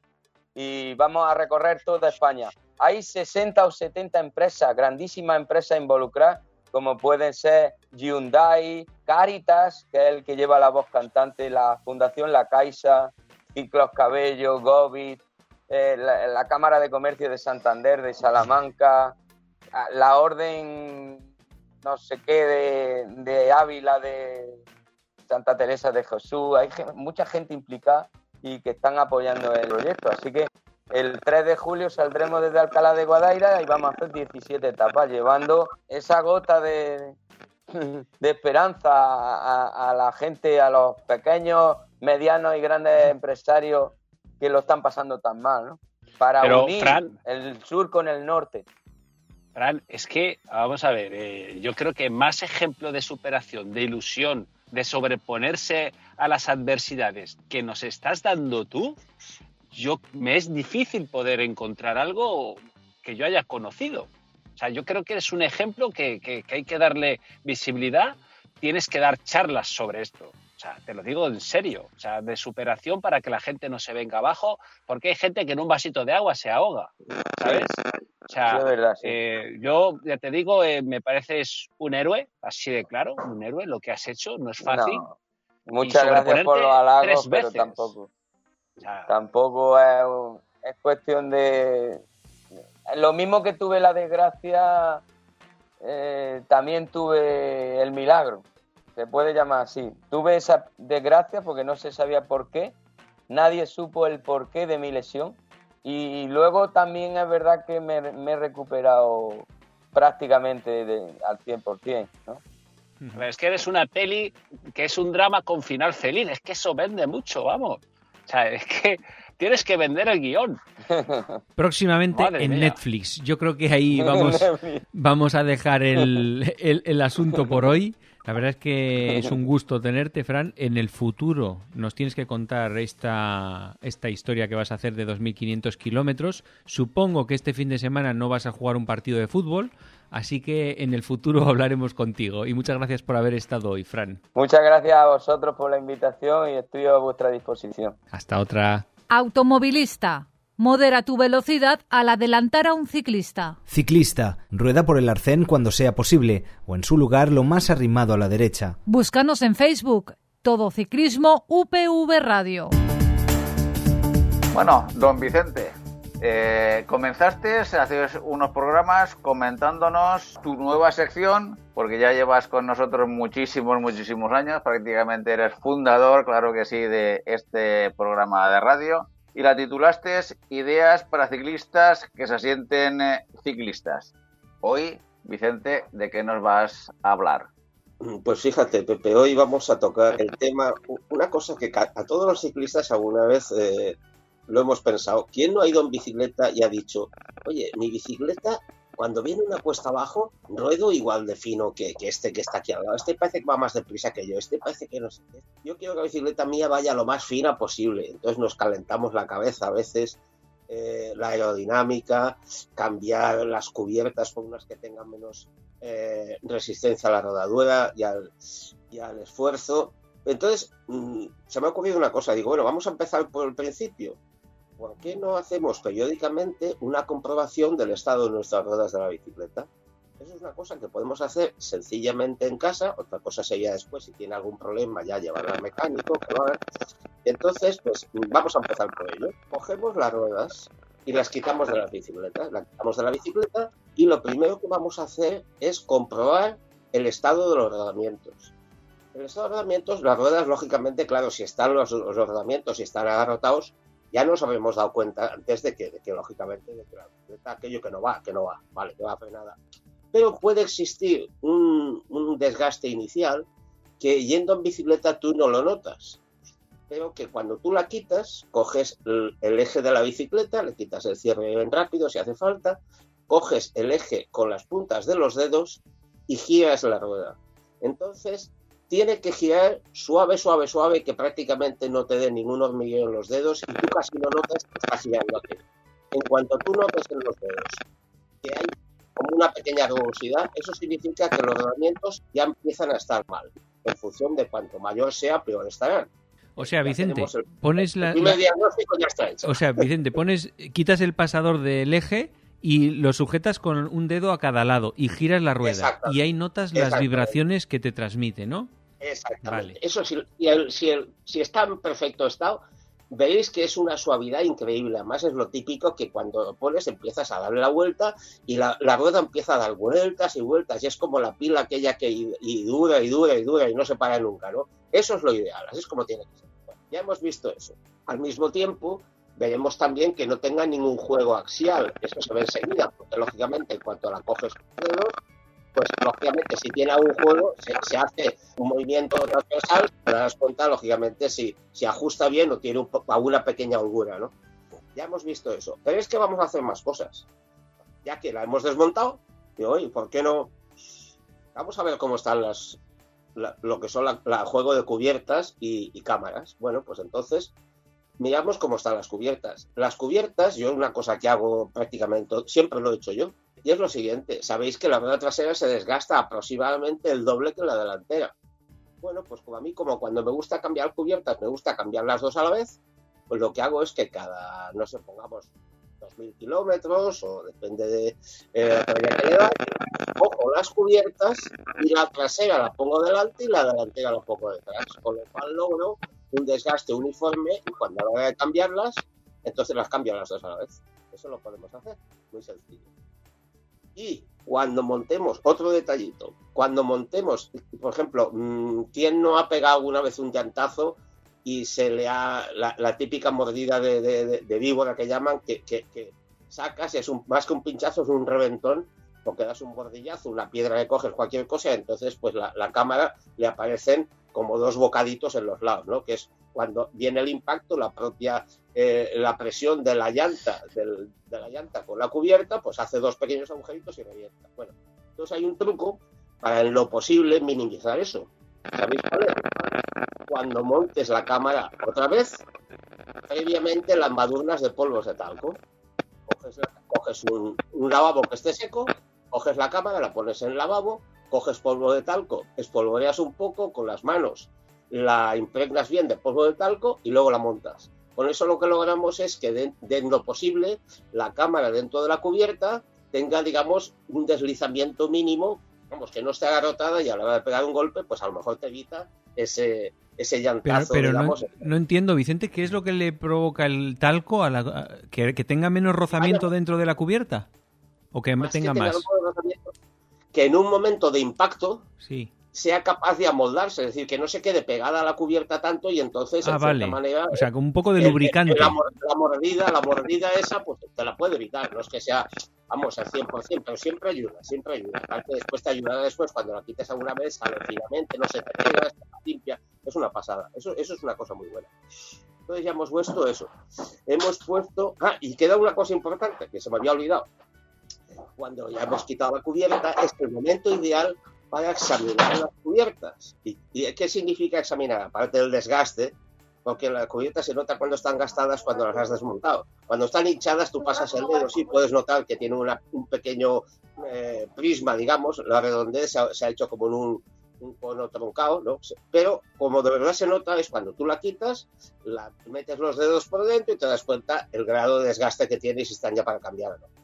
y vamos a recorrer toda España. Hay 60 o 70 empresas, grandísimas empresas involucradas, como pueden ser Hyundai, Caritas, que es el que lleva la voz cantante, la Fundación La Caixa, Ciclos Cabello, Gobit, eh, la, la Cámara de Comercio de Santander, de Salamanca, la Orden no sé qué de, de Ávila, de Santa Teresa de Jesús. Hay mucha gente implicada y que están apoyando el proyecto. Así que el 3 de julio saldremos desde Alcalá de Guadaira y vamos a hacer 17 etapas, llevando esa gota de, de esperanza a, la gente, a los pequeños, medianos y grandes empresarios que lo están pasando tan mal, ¿no? Para
Pero,
unir
Fran-
el sur con el norte.
Fran, es que, vamos a ver, eh, yo creo que más ejemplo de superación, de ilusión, de sobreponerse a las adversidades que nos estás dando tú, yo me es difícil poder encontrar algo que yo haya conocido. O sea, yo creo que eres un ejemplo que, que- que hay que darle visibilidad, tienes que dar charlas sobre esto. O sea, te lo digo en serio, o sea, de superación para que la gente no se venga abajo, porque hay gente que en un vasito de agua se ahoga, ¿sabes? O sea,
Sí, es verdad, sí.
eh, yo ya te digo, eh, me pareces un héroe, así de claro, un héroe, lo que has hecho no es fácil.
No. Muchas gracias por los halagos, pero tampoco. Tampoco es, cuestión de. Lo mismo que tuve la desgracia, eh, también tuve el milagro. Se puede llamar así. Tuve esa desgracia porque no se sabía por qué. Nadie supo el porqué de mi lesión. Y luego también es verdad que me, me he recuperado prácticamente de- al 100%. ¿no?
Es que eres una peli que es un drama con final feliz, es que eso vende mucho, vamos. O sea, es que tienes que vender el guion.
Próximamente
Madre
en
mía.
Netflix. Yo creo que ahí vamos, vamos a dejar el, el- el asunto por hoy. La verdad es que es un gusto tenerte, Fran. En el futuro nos tienes que contar esta, esta historia que vas a hacer de 2.500 kilómetros. Supongo que este fin de semana no vas a jugar un partido de fútbol, así que en el futuro hablaremos contigo. Y muchas gracias por haber estado hoy, Fran.
Muchas gracias a vosotros por la invitación y estoy a vuestra disposición.
Hasta otra.
Automovilista. Modera tu velocidad al adelantar a un ciclista.
Ciclista, rueda por el arcén cuando sea posible, o en su lugar lo más arrimado a la derecha.
Búscanos en Facebook. Todo Ciclismo UPV Radio.
Bueno, don Vicente, eh, comenzaste hace unos programas comentándonos tu nueva sección, porque ya llevas con nosotros muchísimos, muchísimos años, prácticamente eres fundador, claro que sí, de este programa de radio, y la titulaste Ideas para ciclistas que se sienten eh, ciclistas. Hoy, Vicente, ¿de qué nos vas a hablar?
Pues fíjate, Pepe, hoy vamos a tocar el tema, una cosa que a todos los ciclistas alguna vez eh, lo hemos pensado. ¿Quién no ha ido en bicicleta y ha dicho, oye, mi bicicleta cuando viene una cuesta abajo, ruedo igual de fino que, este que está aquí al lado. Este parece que va más deprisa que yo, este parece que no sé qué. Yo quiero que la bicicleta mía vaya lo más fina posible. Entonces nos calentamos la cabeza a veces, eh, la aerodinámica, cambiar las cubiertas por unas que tengan menos eh, resistencia a la rodadura y al, esfuerzo. Entonces, mm, se me ha ocurrido una cosa, digo, bueno, vamos a empezar por el principio. ¿Por qué no hacemos periódicamente una comprobación del estado de nuestras ruedas de la bicicleta? Eso es una cosa que podemos hacer sencillamente en casa, otra cosa sería después, si tiene algún problema, ya llevarlo al mecánico, Entonces, pues vamos a empezar por ello. Cogemos las ruedas y las quitamos de las bicicletas. Las quitamos de la bicicleta y lo primero que vamos a hacer es comprobar el estado de los rodamientos. El estado de los rodamientos, las ruedas, lógicamente, claro, si están los, rodamientos, si están agarrotados, ya nos habremos dado cuenta antes de que, lógicamente, de que aquello que no va, que no va, vale, que va frenada. Pero puede existir un, un desgaste inicial que yendo en bicicleta tú no lo notas pero que cuando tú la quitas, coges el eje de la bicicleta, le quitas el cierre bien rápido si hace falta, coges el eje con las puntas de los dedos y giras la rueda. Entonces, tiene que girar suave, suave, suave, que prácticamente no te dé ningún hormigueo en los dedos y tú casi no notas que está girando aquí. En cuanto tú notes en los dedos que hay como una pequeña rugosidad, eso significa que los rodamientos ya empiezan a estar mal. En función de cuanto mayor sea, peor estarán.
O sea, Vicente, pones la, O sea, Vicente, pones, quitas el pasador del eje y lo sujetas con un dedo a cada lado y giras la rueda y ahí notas las vibraciones que te transmite, ¿no?
Exactamente. Eso si, si, está en perfecto estado, veréis que es una suavidad increíble. Además es lo típico que cuando lo pones empiezas a darle la vuelta y la, rueda empieza a dar vueltas y vueltas y es como la pila aquella que y dura y dura y dura y no se para nunca, ¿no? Eso es lo ideal, así es como tiene que ser. ya hemos visto eso. Al mismo tiempo, veremos también que no tenga ningún juego axial. Eso se ve enseguida, porque lógicamente en cuanto la coges con dedos, pues lógicamente si tiene algún juego, se, hace un movimiento transversal, te das cuenta, lógicamente, si, si ajusta bien o tiene alguna pequeña holgura, ¿no? Ya hemos visto eso. Pero es que vamos a hacer más cosas. Ya que la hemos desmontado, digo, oye, ¿por qué no? Vamos a ver cómo están las, lo que son la, juego de cubiertas y, cámaras. Bueno, pues entonces miramos cómo están las cubiertas. Las cubiertas, yo una cosa que hago prácticamente, siempre lo he hecho yo, y es lo siguiente, sabéis que la rueda trasera se desgasta aproximadamente el doble que la delantera. Bueno, pues como a mí, como cuando me gusta cambiar cubiertas, me gusta cambiar las dos a la vez, pues lo que hago es que cada, no sé, pongamos 2.000 kilómetros o depende de eh, la cojo las cubiertas y la trasera la pongo delante y la delantera la pongo detrás, con lo cual logro un desgaste uniforme y cuando a la hora de cambiarlas, entonces las cambio las dos a la vez. Eso lo podemos hacer, muy sencillo. Y cuando montemos, otro detallito, cuando montemos, por ejemplo, mm, ¿quién no ha pegado alguna vez un llantazo y se le ha la, típica mordida de, víbora que llaman, que, que, sacas y es un, más que un pinchazo, es un reventón, porque das un bordillazo, una piedra que coges, cualquier cosa, entonces pues la, cámara le aparecen como dos bocaditos en los lados, ¿no? Que es cuando viene el impacto, la propia eh, la presión de la llanta, de la llanta con la cubierta, pues hace dos pequeños agujeritos y revienta. Bueno, entonces hay un truco para en lo posible minimizar eso. ¿Sabéis cuál es? Cuando montes la cámara otra vez, previamente lambadurnas de polvos de talco. Coges, un, lavabo que esté seco, coges la cámara, la pones en el lavabo, coges polvo de talco, espolvoreas un poco con las manos, la impregnas bien de polvo de talco y luego la montas. Con eso lo que logramos es que de, lo posible la cámara dentro de la cubierta tenga, digamos, un deslizamiento mínimo vamos, que no esté agarrotada y a la hora de pegar un golpe, pues a lo mejor te evita ese, ese llantazo.
Pero, no, entiendo, Vicente, ¿qué es lo que le provoca el talco a la, que, tenga menos rozamiento dentro de la cubierta? ¿O que tenga más?
Que en un momento de impacto sí. sea capaz de amoldarse, es decir, que no se quede pegada a la cubierta tanto y entonces,
ah, vale. manera... O sea, con un poco de lubricante.
la, mordida, la mordida esa, pues te la puede evitar, no es que sea vamos, al 100%, pero siempre ayuda, siempre ayuda. Aparte, después te ayudará después cuando la quites alguna vez, sale finamente, no se te pega, está limpia. Es una pasada. Eso, eso es una cosa muy buena. Entonces ya hemos puesto eso. Hemos puesto... Ah, y queda una cosa importante que se me había olvidado. Cuando ya hemos quitado la cubierta, es el momento ideal para examinar las cubiertas. ¿Y, y qué significa examinar? Aparte del desgaste, porque las cubiertas se nota cuando están gastadas cuando las has desmontado. Cuando están hinchadas, tú pasas el dedo, sí puedes notar que tiene una, un pequeño eh, prisma, digamos, la redondez se ha, se ha hecho como en un, un, cono troncado, ¿no? Pero como de verdad se nota es cuando tú la quitas, la metes los dedos por dentro y te das cuenta el grado de desgaste que tiene y si están ya para cambiar o no.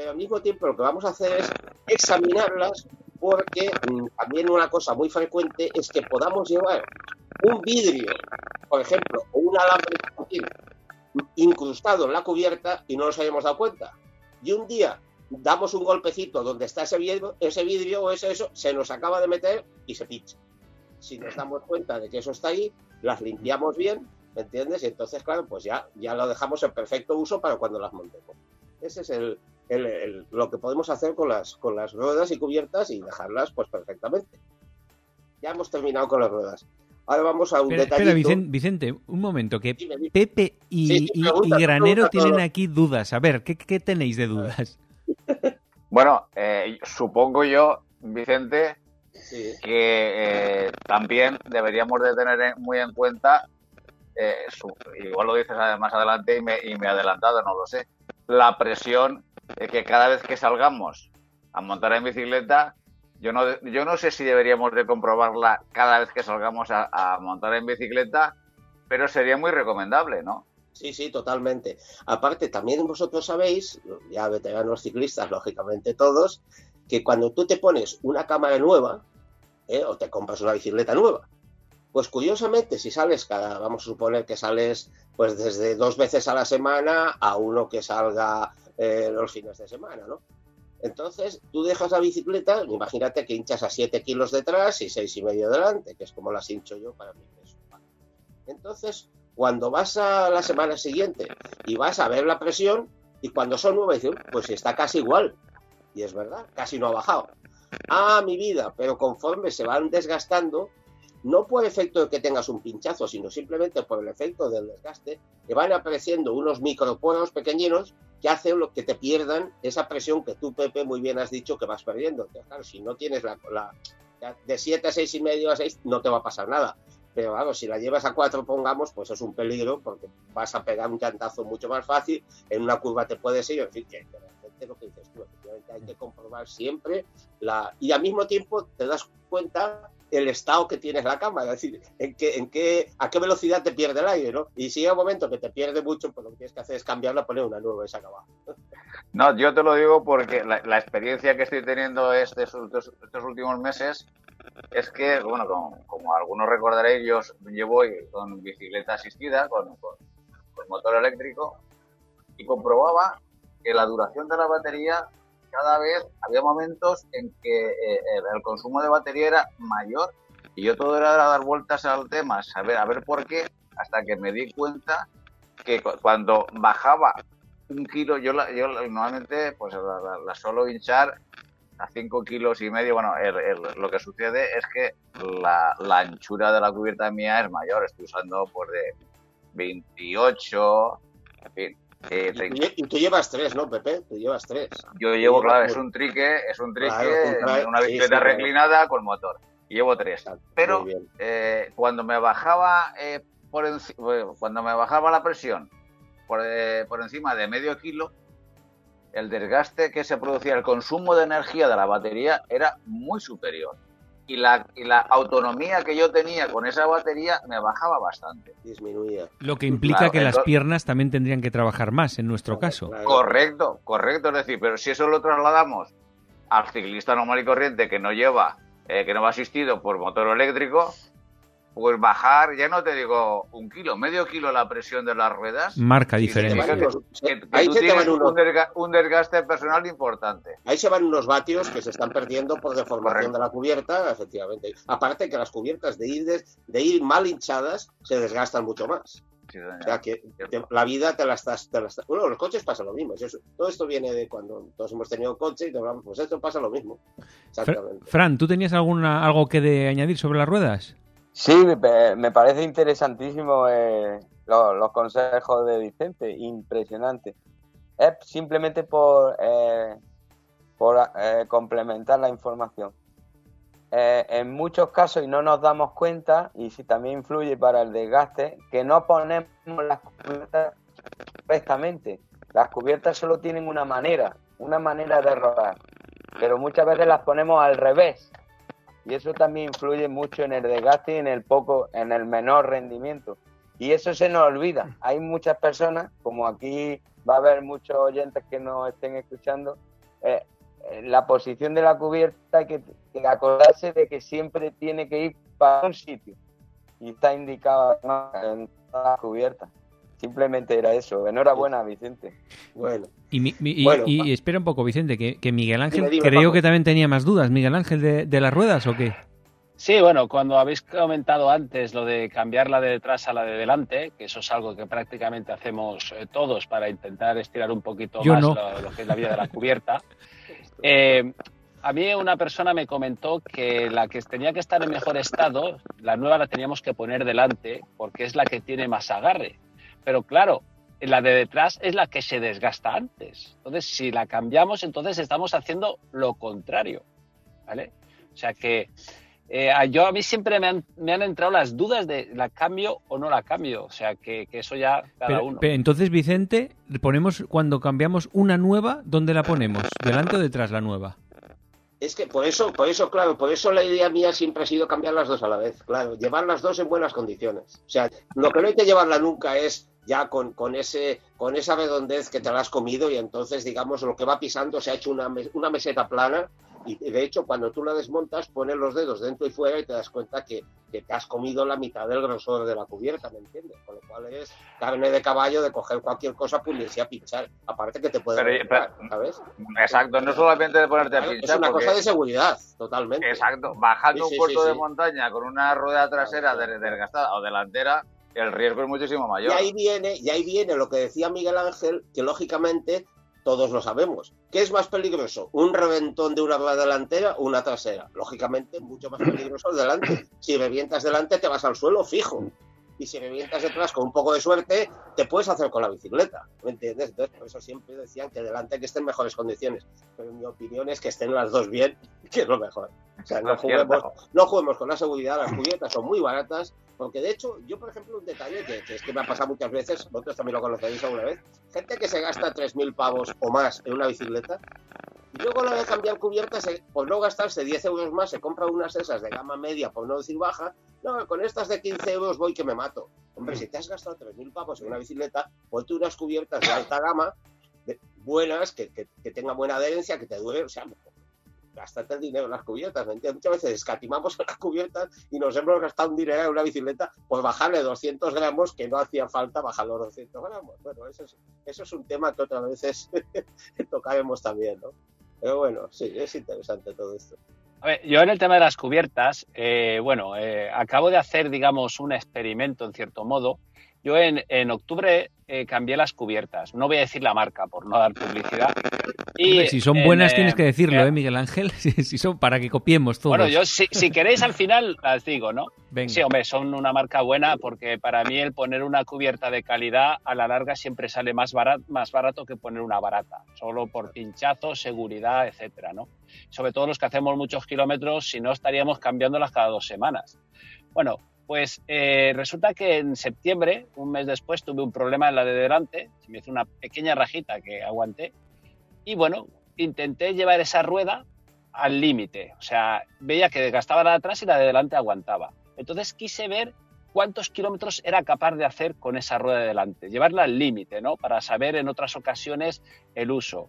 Pero al mismo tiempo lo que vamos a hacer es examinarlas porque mmm, también una cosa muy frecuente es que podamos llevar un vidrio, por ejemplo, o un alambre incrustado en la cubierta y no nos hayamos dado cuenta. Y un día damos un golpecito donde está ese vidrio, o ese eso, se nos acaba de meter y se pincha. Si nos damos cuenta de que eso está ahí, las limpiamos bien, ¿me entiendes? Y entonces, claro, pues ya, ya lo dejamos en perfecto uso para cuando las montemos. Ese es el, el, el, lo que podemos hacer con las, con las ruedas y cubiertas y dejarlas pues perfectamente. Ya hemos terminado con las ruedas. Ahora vamos a un
espera,
detallito.
Espera, Vicente, Vicente, un momento, que
Dime, dime.
Pepe y,
Sí, sí,
y-
pregunta,
y Granero
pregunta
tienen
todo.
aquí dudas. A ver, ¿qué, qué tenéis de dudas?
Bueno, eh, supongo yo, Vicente,
Sí.
que eh, también deberíamos de tener en- muy en cuenta, eh, su- igual lo dices más adelante y me, y me he adelantado, no lo sé, la presión eh, que cada vez que salgamos a montar en bicicleta, yo no, yo no sé si deberíamos de comprobarla cada vez que salgamos a, a montar en bicicleta, pero sería muy recomendable, ¿no?
Sí, sí, totalmente. Aparte, también vosotros sabéis, ya veteranos ciclistas, lógicamente todos, que cuando tú te pones una cámara nueva, ¿eh? o te compras una bicicleta nueva, pues curiosamente, si sales cada, vamos a suponer que sales pues desde dos veces a la semana a uno que salga eh, los fines de semana, ¿no? Entonces, tú dejas la bicicleta, imagínate que hinchas a 7 kilos detrás y seis y medio delante, que es como las hincho yo para mi peso. Entonces, cuando vas a la semana siguiente y vas a ver la presión, y cuando son nueve, pues está casi igual. Y es verdad, casi no ha bajado. Ah, mi vida, pero conforme se van desgastando, no por efecto de que tengas un pinchazo, sino simplemente por el efecto del desgaste, te van apareciendo unos microporos pequeñinos que hacen lo que te pierdan esa presión que tú, Pepe, muy bien has dicho que vas perdiendo. Claro, si no tienes la, de 7 a 6 y medio a 6, no te va a pasar nada. Pero claro, si la llevas a 4, pongamos, pues es un peligro porque vas a pegar un llantazo mucho más fácil, en una curva te puedes ir, en fin, que realmente lo que dices tú, efectivamente hay que comprobar siempre la... Y al mismo tiempo te das cuenta el estado que tienes la cámara, es decir, en qué, a qué velocidad te pierde el aire, ¿no? Y si llega un momento que te pierde mucho, pues lo que tienes que hacer es cambiarla, poner una nueva y se acaba.
No, yo te lo digo porque la, experiencia que estoy teniendo este- estos, últimos meses es que, bueno, como, algunos recordaréis, yo llevo con bicicleta asistida, con motor eléctrico, y comprobaba que la duración de la batería cada vez había momentos en que eh, el, el consumo de batería era mayor y yo todo era dar vueltas al tema, saber a ver por qué, hasta que me di cuenta que cu- cuando bajaba un kilo, yo, la, yo normalmente pues la, suelo hinchar a 5 kilos y medio. Bueno, el- lo que sucede es que la, la anchura de la cubierta mía es mayor, estoy usando pues de 28, en fin. Eh,
Y tú, lle- y tú llevas tres, ¿no, Pepe? Tú llevas tres.
yo llevo, claro, es un trique, es un trique,
Claro,
una bicicleta
sí,
reclinada con motor. Y llevo tres. Pero eh, cuando me bajaba eh, por eh, cuando me bajaba la presión por, eh, por encima de medio kilo, el desgaste que se producía, el consumo de energía de la batería era muy superior. Y la, y la autonomía que yo tenía con esa batería me bajaba bastante.
Disminuía.
Lo que implica
Claro,
que las piernas también tendrían que trabajar más en nuestro caso.
Claro.
Correcto, correcto. Es decir, pero si eso lo trasladamos al ciclista normal y corriente que no lleva, eh, que no va asistido por motor eléctrico, pues bajar, ya no te digo un kilo, medio kilo la presión de las ruedas.
Marca diferencia.
Unos-
que, que
ahí
tú
se te
tienes
van unos-
un, desga- un desgaste personal importante.
Ahí se van unos vatios que se están perdiendo por deformación
Correcto.
de la cubierta, efectivamente. Aparte que las cubiertas de ir, de ir mal hinchadas se desgastan mucho más. o sea, que la vida te la estás, Bueno, los coches pasa lo mismo. todo esto viene de cuando todos hemos tenido coche y te hablamos, pues esto pasa lo mismo.
Exactamente. Fran, ¿tú tenías alguna, algo que de añadir sobre las ruedas?
Sí, me, parece interesantísimo eh, los, consejos de Vicente, impresionante. Es simplemente por, eh, por eh, complementar la información. Eh, en muchos casos y no nos damos cuenta, y si también influye para el desgaste, que no ponemos las cubiertas correctamente. Las cubiertas solo tienen una manera, una manera de rodar, pero muchas veces las ponemos al revés. Y eso también influye mucho en el desgaste y en el poco, en el menor rendimiento. Y eso se nos olvida. Hay muchas personas, como aquí va a haber muchos oyentes que nos estén escuchando, eh, la posición de la cubierta hay que, acordarse de que siempre tiene que ir para un sitio y está indicado en la cubierta. Simplemente era eso. Enhorabuena, Vicente.
Bueno. Y, espera un poco, Vicente, que, Miguel Ángel creo que también tenía más dudas. ¿Miguel Ángel de, de, las ruedas o qué?
Sí, bueno, cuando habéis comentado antes lo de cambiar la de detrás a la de delante, que eso es algo que prácticamente hacemos eh, todos para intentar estirar un poquito más lo, que es la vida de la cubierta. Eh, a mí una persona me comentó que la que tenía que estar en mejor estado, la nueva la teníamos que poner delante porque es la que tiene más agarre. Pero claro, la de detrás es la que se desgasta antes. Entonces, si la cambiamos, entonces estamos haciendo lo contrario. ¿Vale? O sea que eh, yo a mí siempre me han, entrado las dudas de la cambio o no la cambio. O sea que, eso ya cada uno.
entonces, Vicente, ponemos cuando cambiamos una nueva, ¿dónde la ponemos? ¿Delante o detrás la nueva?
Es que por eso, por eso, claro, por eso la idea mía siempre ha sido cambiar las dos a la vez, claro, llevar las dos en buenas condiciones. O sea, lo que no hay que llevarla nunca es ya con, con, ese, con esa redondez que te la has comido y entonces, digamos, lo que va pisando se ha hecho una, una meseta plana y de hecho, cuando tú la desmontas, pones los dedos dentro y fuera y te das cuenta que, te has comido la mitad del grosor de la cubierta, ¿me entiendes? Con lo cual es carne de caballo de coger cualquier cosa, pulirse a pinchar. Aparte que te puede ¿sabes?
Exacto, no solamente de ponerte a pinchar.
Es una cosa de seguridad, totalmente.
Exacto, bajando un puerto de montaña con una rueda trasera desgastada o delantera, el riesgo es muchísimo mayor.
Y ahí viene, y ahí viene lo que decía Miguel Ángel, que lógicamente todos lo sabemos. ¿Qué es más peligroso? ¿Un reventón de una delantera o una trasera? Lógicamente, mucho más peligroso el delante. Si revientas delante, te vas al suelo fijo. Y si revientas detrás con un poco de suerte, te puedes hacer con la bicicleta. ¿Me entiendes? Entonces, por eso siempre decían que delante que estén mejores condiciones. Pero mi opinión es que estén las dos bien, que es lo mejor. O sea, no juguemos, no juguemos con la seguridad, las cubiertas son muy baratas porque de hecho, yo por ejemplo, un detalle que, es que me ha pasado muchas veces, vosotros también lo conoceréis alguna vez, gente que se gasta 3.000 pavos o más en una bicicleta, y luego lo de cambiar cubiertas, por no gastarse 10 euros más, se compra unas esas de gama media, por no decir baja, no, con estas de 15 euros voy que me mato. Hombre, si te has gastado 3.000 pavos en una bicicleta, ponte unas cubiertas de alta gama, buenas, que, que, tengan buena adherencia, que te dure, o sea, gastarte el dinero en las cubiertas, ¿me entiendes? Muchas veces escatimamos en las cubiertas y nos hemos gastado un dinero en una bicicleta, pues bajarle 200 gramos que no hacía falta bajar los 200 gramos. Bueno, eso es, eso es un tema que otras veces tocaremos también, ¿no? Pero bueno, sí, es interesante todo esto.
A ver, yo en el tema de las cubiertas, eh, bueno, eh, acabo de hacer, digamos, un experimento en cierto modo. Yo en, en octubre eh, cambié las cubiertas. No voy a decir la marca por no dar publicidad.
Y si son buenas tienes que decirlo, ¿eh, Miguel Ángel? si son para que copiemos todos.
Bueno, yo si, queréis al final las digo, ¿no? Sí, hombre, son una marca buena porque para mí el poner una cubierta de calidad a la larga siempre sale más barato, más barato que poner una barata, solo por pinchazo, seguridad, etcétera, ¿no? Sobre todo los que hacemos muchos kilómetros, si no estaríamos cambiándolas cada dos semanas. Bueno, pues eh, resulta que en septiembre, un mes después, tuve un problema en la de delante, se me hizo una pequeña rajita que aguanté y bueno, intenté llevar esa rueda al límite, o sea, veía que desgastaba la de atrás y la de delante aguantaba. Entonces quise ver cuántos kilómetros era capaz de hacer con esa rueda de delante, llevarla al límite, ¿no? Para saber en otras ocasiones el uso.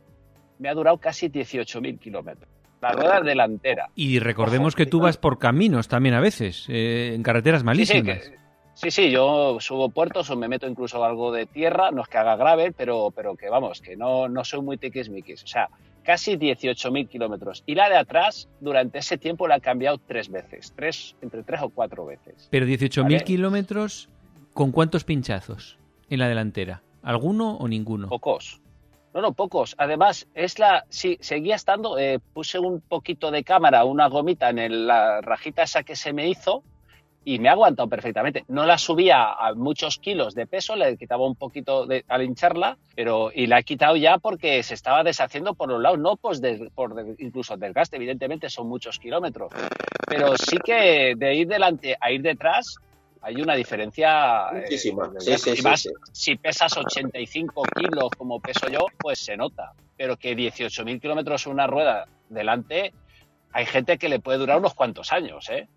Me ha durado casi 18.000 kilómetros la rueda delantera.
Y recordemos que tú vas por caminos también a veces, eh, en carreteras malísimas.
Sí, sí, yo subo puertos o me meto incluso algo de tierra, no es que haga grave, pero, pero que vamos, que no, no soy muy tiquismiquis. O sea, casi 18.000 kilómetros. Y la de atrás, durante ese tiempo la he cambiado tres veces, tres, entre tres o cuatro veces.
Pero 18.000 kilómetros ¿Con cuántos pinchazos en la delantera? ¿Alguno o ninguno?
Pocos. No, no, pocos. Además, es la. Sí, seguía estando. Eh, puse un poquito de cámara, una gomita en la rajita esa que se me hizo y me ha aguantado perfectamente. No la subía a muchos kilos de peso, le quitaba un poquito de, al hincharla, pero y la he quitado ya porque se estaba deshaciendo por los lados, no pues por incluso desgaste, evidentemente son muchos kilómetros, pero sí que de ir delante a ir detrás hay una diferencia.
Eh, Muchísima.
si pesas 85 kilos como peso yo, pues se nota. Pero que 18.000 kilómetros una rueda delante, hay gente que le puede durar unos cuantos años, ¿eh?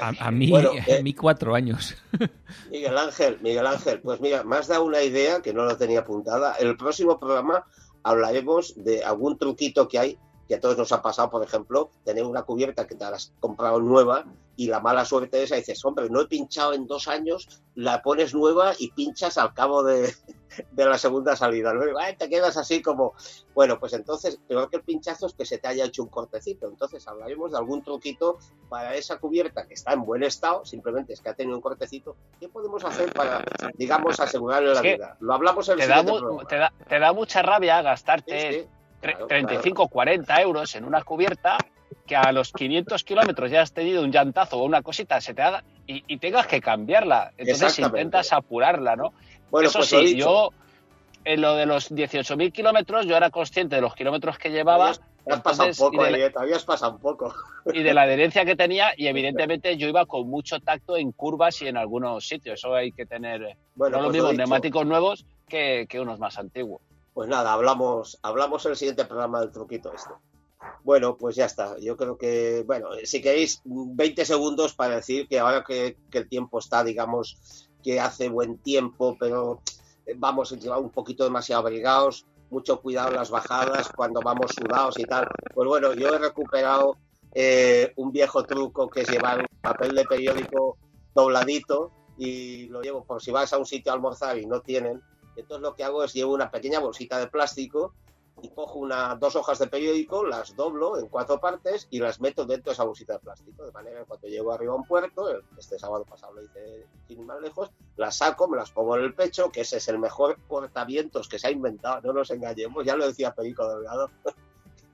a, mí, eh, mí cuatro años.
Miguel Ángel, Miguel Ángel, pues mira, me has dado una idea que no la tenía apuntada. En el próximo programa hablaremos de algún truquito que hay que a todos nos ha pasado, por ejemplo, tener una cubierta que te has comprado nueva y la mala suerte esa, dices, hombre, no he pinchado en dos años, la pones nueva y pinchas al cabo de, la segunda salida. ¿no? te quedas así como, bueno, pues entonces, peor que el pinchazo es que se te haya hecho un cortecito. Entonces hablaremos de algún truquito para esa cubierta que está en buen estado, simplemente es que ha tenido un cortecito. ¿Qué podemos hacer para, digamos, asegurarle la vida? Lo hablamos en el
te da, te, da, mucha rabia gastarte... 35, 40 euros en una cubierta que a los 500 kilómetros ya has tenido un llantazo o una cosita, se te haga y, tengas que cambiarla. Entonces intentas apurarla, ¿no? Bueno, Eso pues sí, yo en lo de los 18.000 kilómetros, yo era consciente de los kilómetros que llevaba.
Entonces, poco, y de la, pasado un poco.
Y de la adherencia que tenía, y evidentemente yo iba con mucho tacto en curvas y en algunos sitios. Eso hay que tener. Bueno, no los pues mismos neumáticos nuevos que, que unos más antiguos.
Pues nada, hablamos, hablamos en el siguiente programa del truquito este. Bueno, pues ya está. Yo creo que, bueno, si queréis 20 segundos para decir que ahora que, el tiempo está, digamos, que hace buen tiempo, pero vamos a un poquito demasiado abrigados, mucho cuidado en las bajadas cuando vamos sudados y tal. Pues bueno, yo he recuperado eh, un viejo truco que es llevar un papel de periódico dobladito y lo llevo por si vas a un sitio a almorzar y no tienen, entonces lo que hago es llevo una pequeña bolsita de plástico y cojo una, dos hojas de periódico, las doblo en cuatro partes y las meto dentro de esa bolsita de plástico. De manera que cuando llego arriba a un puerto, este sábado pasado lo hice sin ir más lejos, las saco, me las pongo en el pecho, que ese es el mejor cortavientos que se ha inventado, no nos engañemos, ya lo decía Perico Delgado.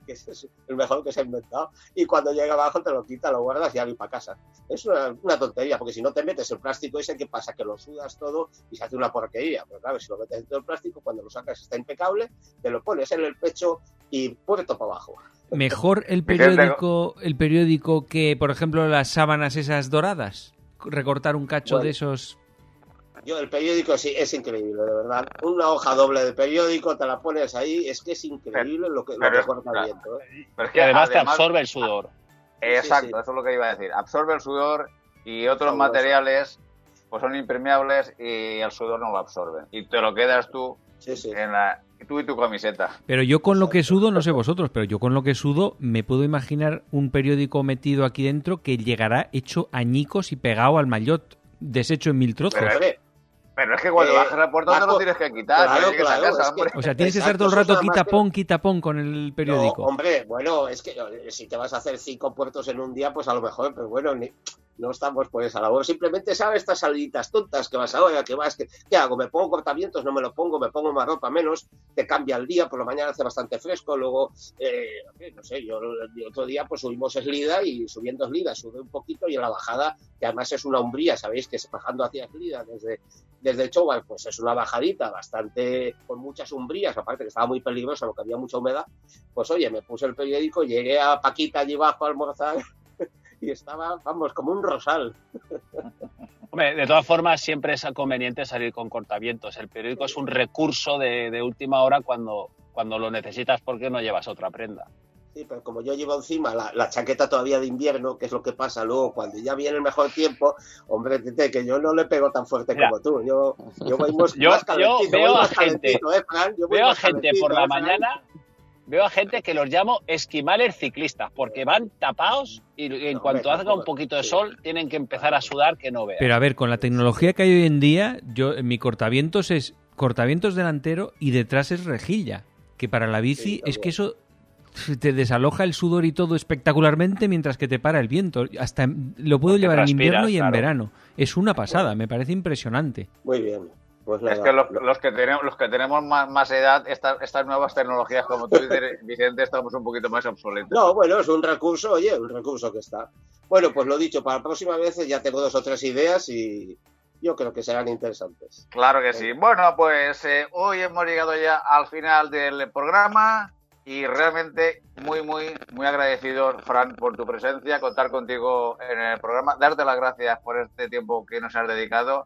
Que es el mejor que se ha inventado, y cuando llega abajo te lo quita, lo guardas y ya para casa. Es una, tontería, porque si no te metes el plástico ese, ¿qué pasa? Que lo sudas todo y se hace una porquería. Pero claro, si lo metes dentro del plástico, cuando lo sacas está impecable, te lo pones en el pecho y puerto para abajo.
Mejor el periódico, el periódico que, por ejemplo, las sábanas esas doradas. Recortar un cacho de esos
yo, el periódico sí, es increíble, de verdad. Una hoja doble de periódico, te la pones ahí, es que es increíble lo que, lo corta el viento. ¿eh?
Pero es que además, te absorbe el sudor.
Exacto, eso es lo que iba a decir. Absorbe el sudor y otros materiales pues son impermeables y el sudor no lo absorbe. Y te lo quedas tú en la, tú y tu camiseta.
Pero yo con lo que sudo, no sé vosotros, pero yo con lo que sudo me puedo imaginar un periódico metido aquí dentro que llegará hecho añicos y pegado al maillot, deshecho en mil trozos.
Pero es que cuando eh, bajas la puerta no lo tienes que quitar.
o sea, tienes que estar todo el rato quita pon, quita pon con el periódico.
hombre, bueno, es que eh, si te vas a hacer cinco puertos en un día, pues a lo mejor, pero bueno, ni, no estamos por esa labor. Simplemente sabes estas saliditas tontas que vas ahora, que vas, que, ¿qué hago? ¿Me pongo cortamientos? No me lo pongo, me pongo más ropa menos, te cambia el día, por la mañana hace bastante fresco, luego, eh, no sé, yo el otro día pues subimos Eslida y subiendo Eslida sube un poquito y en la bajada, que además es una umbría, sabéis que bajando hacia Eslida desde, desde Chowal, pues es una bajadita bastante, con muchas umbrías, aparte que estaba muy peligrosa porque había mucha humedad, pues oye, me puse el periódico, llegué a Paquita allí abajo a almorzar y estaba, vamos, como un rosal.
Hombre, de todas formas, siempre es conveniente salir con cortavientos. El periódico es un recurso de, última hora cuando, cuando lo necesitas porque no llevas otra prenda.
Sí, pero como yo llevo encima la, chaqueta todavía de invierno, que es lo que pasa luego cuando ya viene el mejor tiempo, hombre, que yo no le pego tan fuerte como tú. Yo, yo voy más,
yo, yo veo a gente, ¿eh, veo a gente por la mañana veo a gente que los llamo esquimales ciclistas, porque van tapados y en cuanto haga un poquito de sol tienen que empezar a sudar que no vean.
Pero a ver, con la tecnología que hay hoy en día, yo mi cortavientos es cortavientos delantero y detrás es rejilla, que para la bici es que eso te desaloja el sudor y todo espectacularmente mientras que te para el viento. Hasta lo puedo llevar en invierno y en verano. es una pasada, me parece impresionante.
Muy bien. Pues
es que los, que tenemos, los que tenemos más, edad, estas nuevas tecnologías, como tú dices, Vicente, estamos un poquito más obsoletos.
No, bueno, es un recurso, oye, un recurso que está. Bueno, pues lo dicho, para la próxima vez ya tengo dos o tres ideas y yo creo que serán interesantes.
Claro que sí. Bueno, pues eh, hoy hemos llegado ya al final del programa y realmente muy, muy, muy agradecido, Fran, por tu presencia, contar contigo en el programa, darte las gracias por este tiempo que nos has dedicado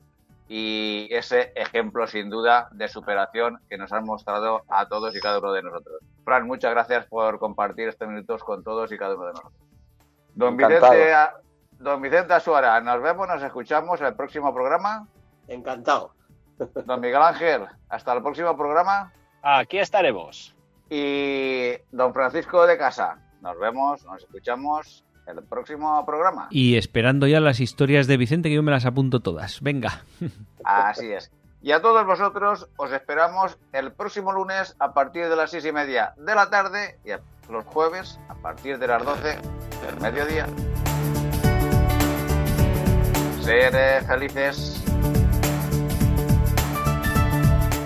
y ese ejemplo sin duda de superación que nos han mostrado a todos y cada uno de nosotros. Fran, muchas gracias por compartir estos minutos con todos y cada uno de nosotros. Don Vicente, don Vicente Azuara, nos vemos, nos escuchamos en el próximo programa.
Encantado.
Don Miguel Ángel, hasta el próximo programa.
Aquí estaremos.
Y don Francisco de Casa, nos vemos, nos escuchamos el próximo programa.
Y esperando ya las historias de Vicente, que yo me las apunto todas. Venga.
Así es. Y a todos vosotros os esperamos el próximo lunes a partir de las seis y media de la tarde y los jueves a partir de las doce del mediodía. Ser felices.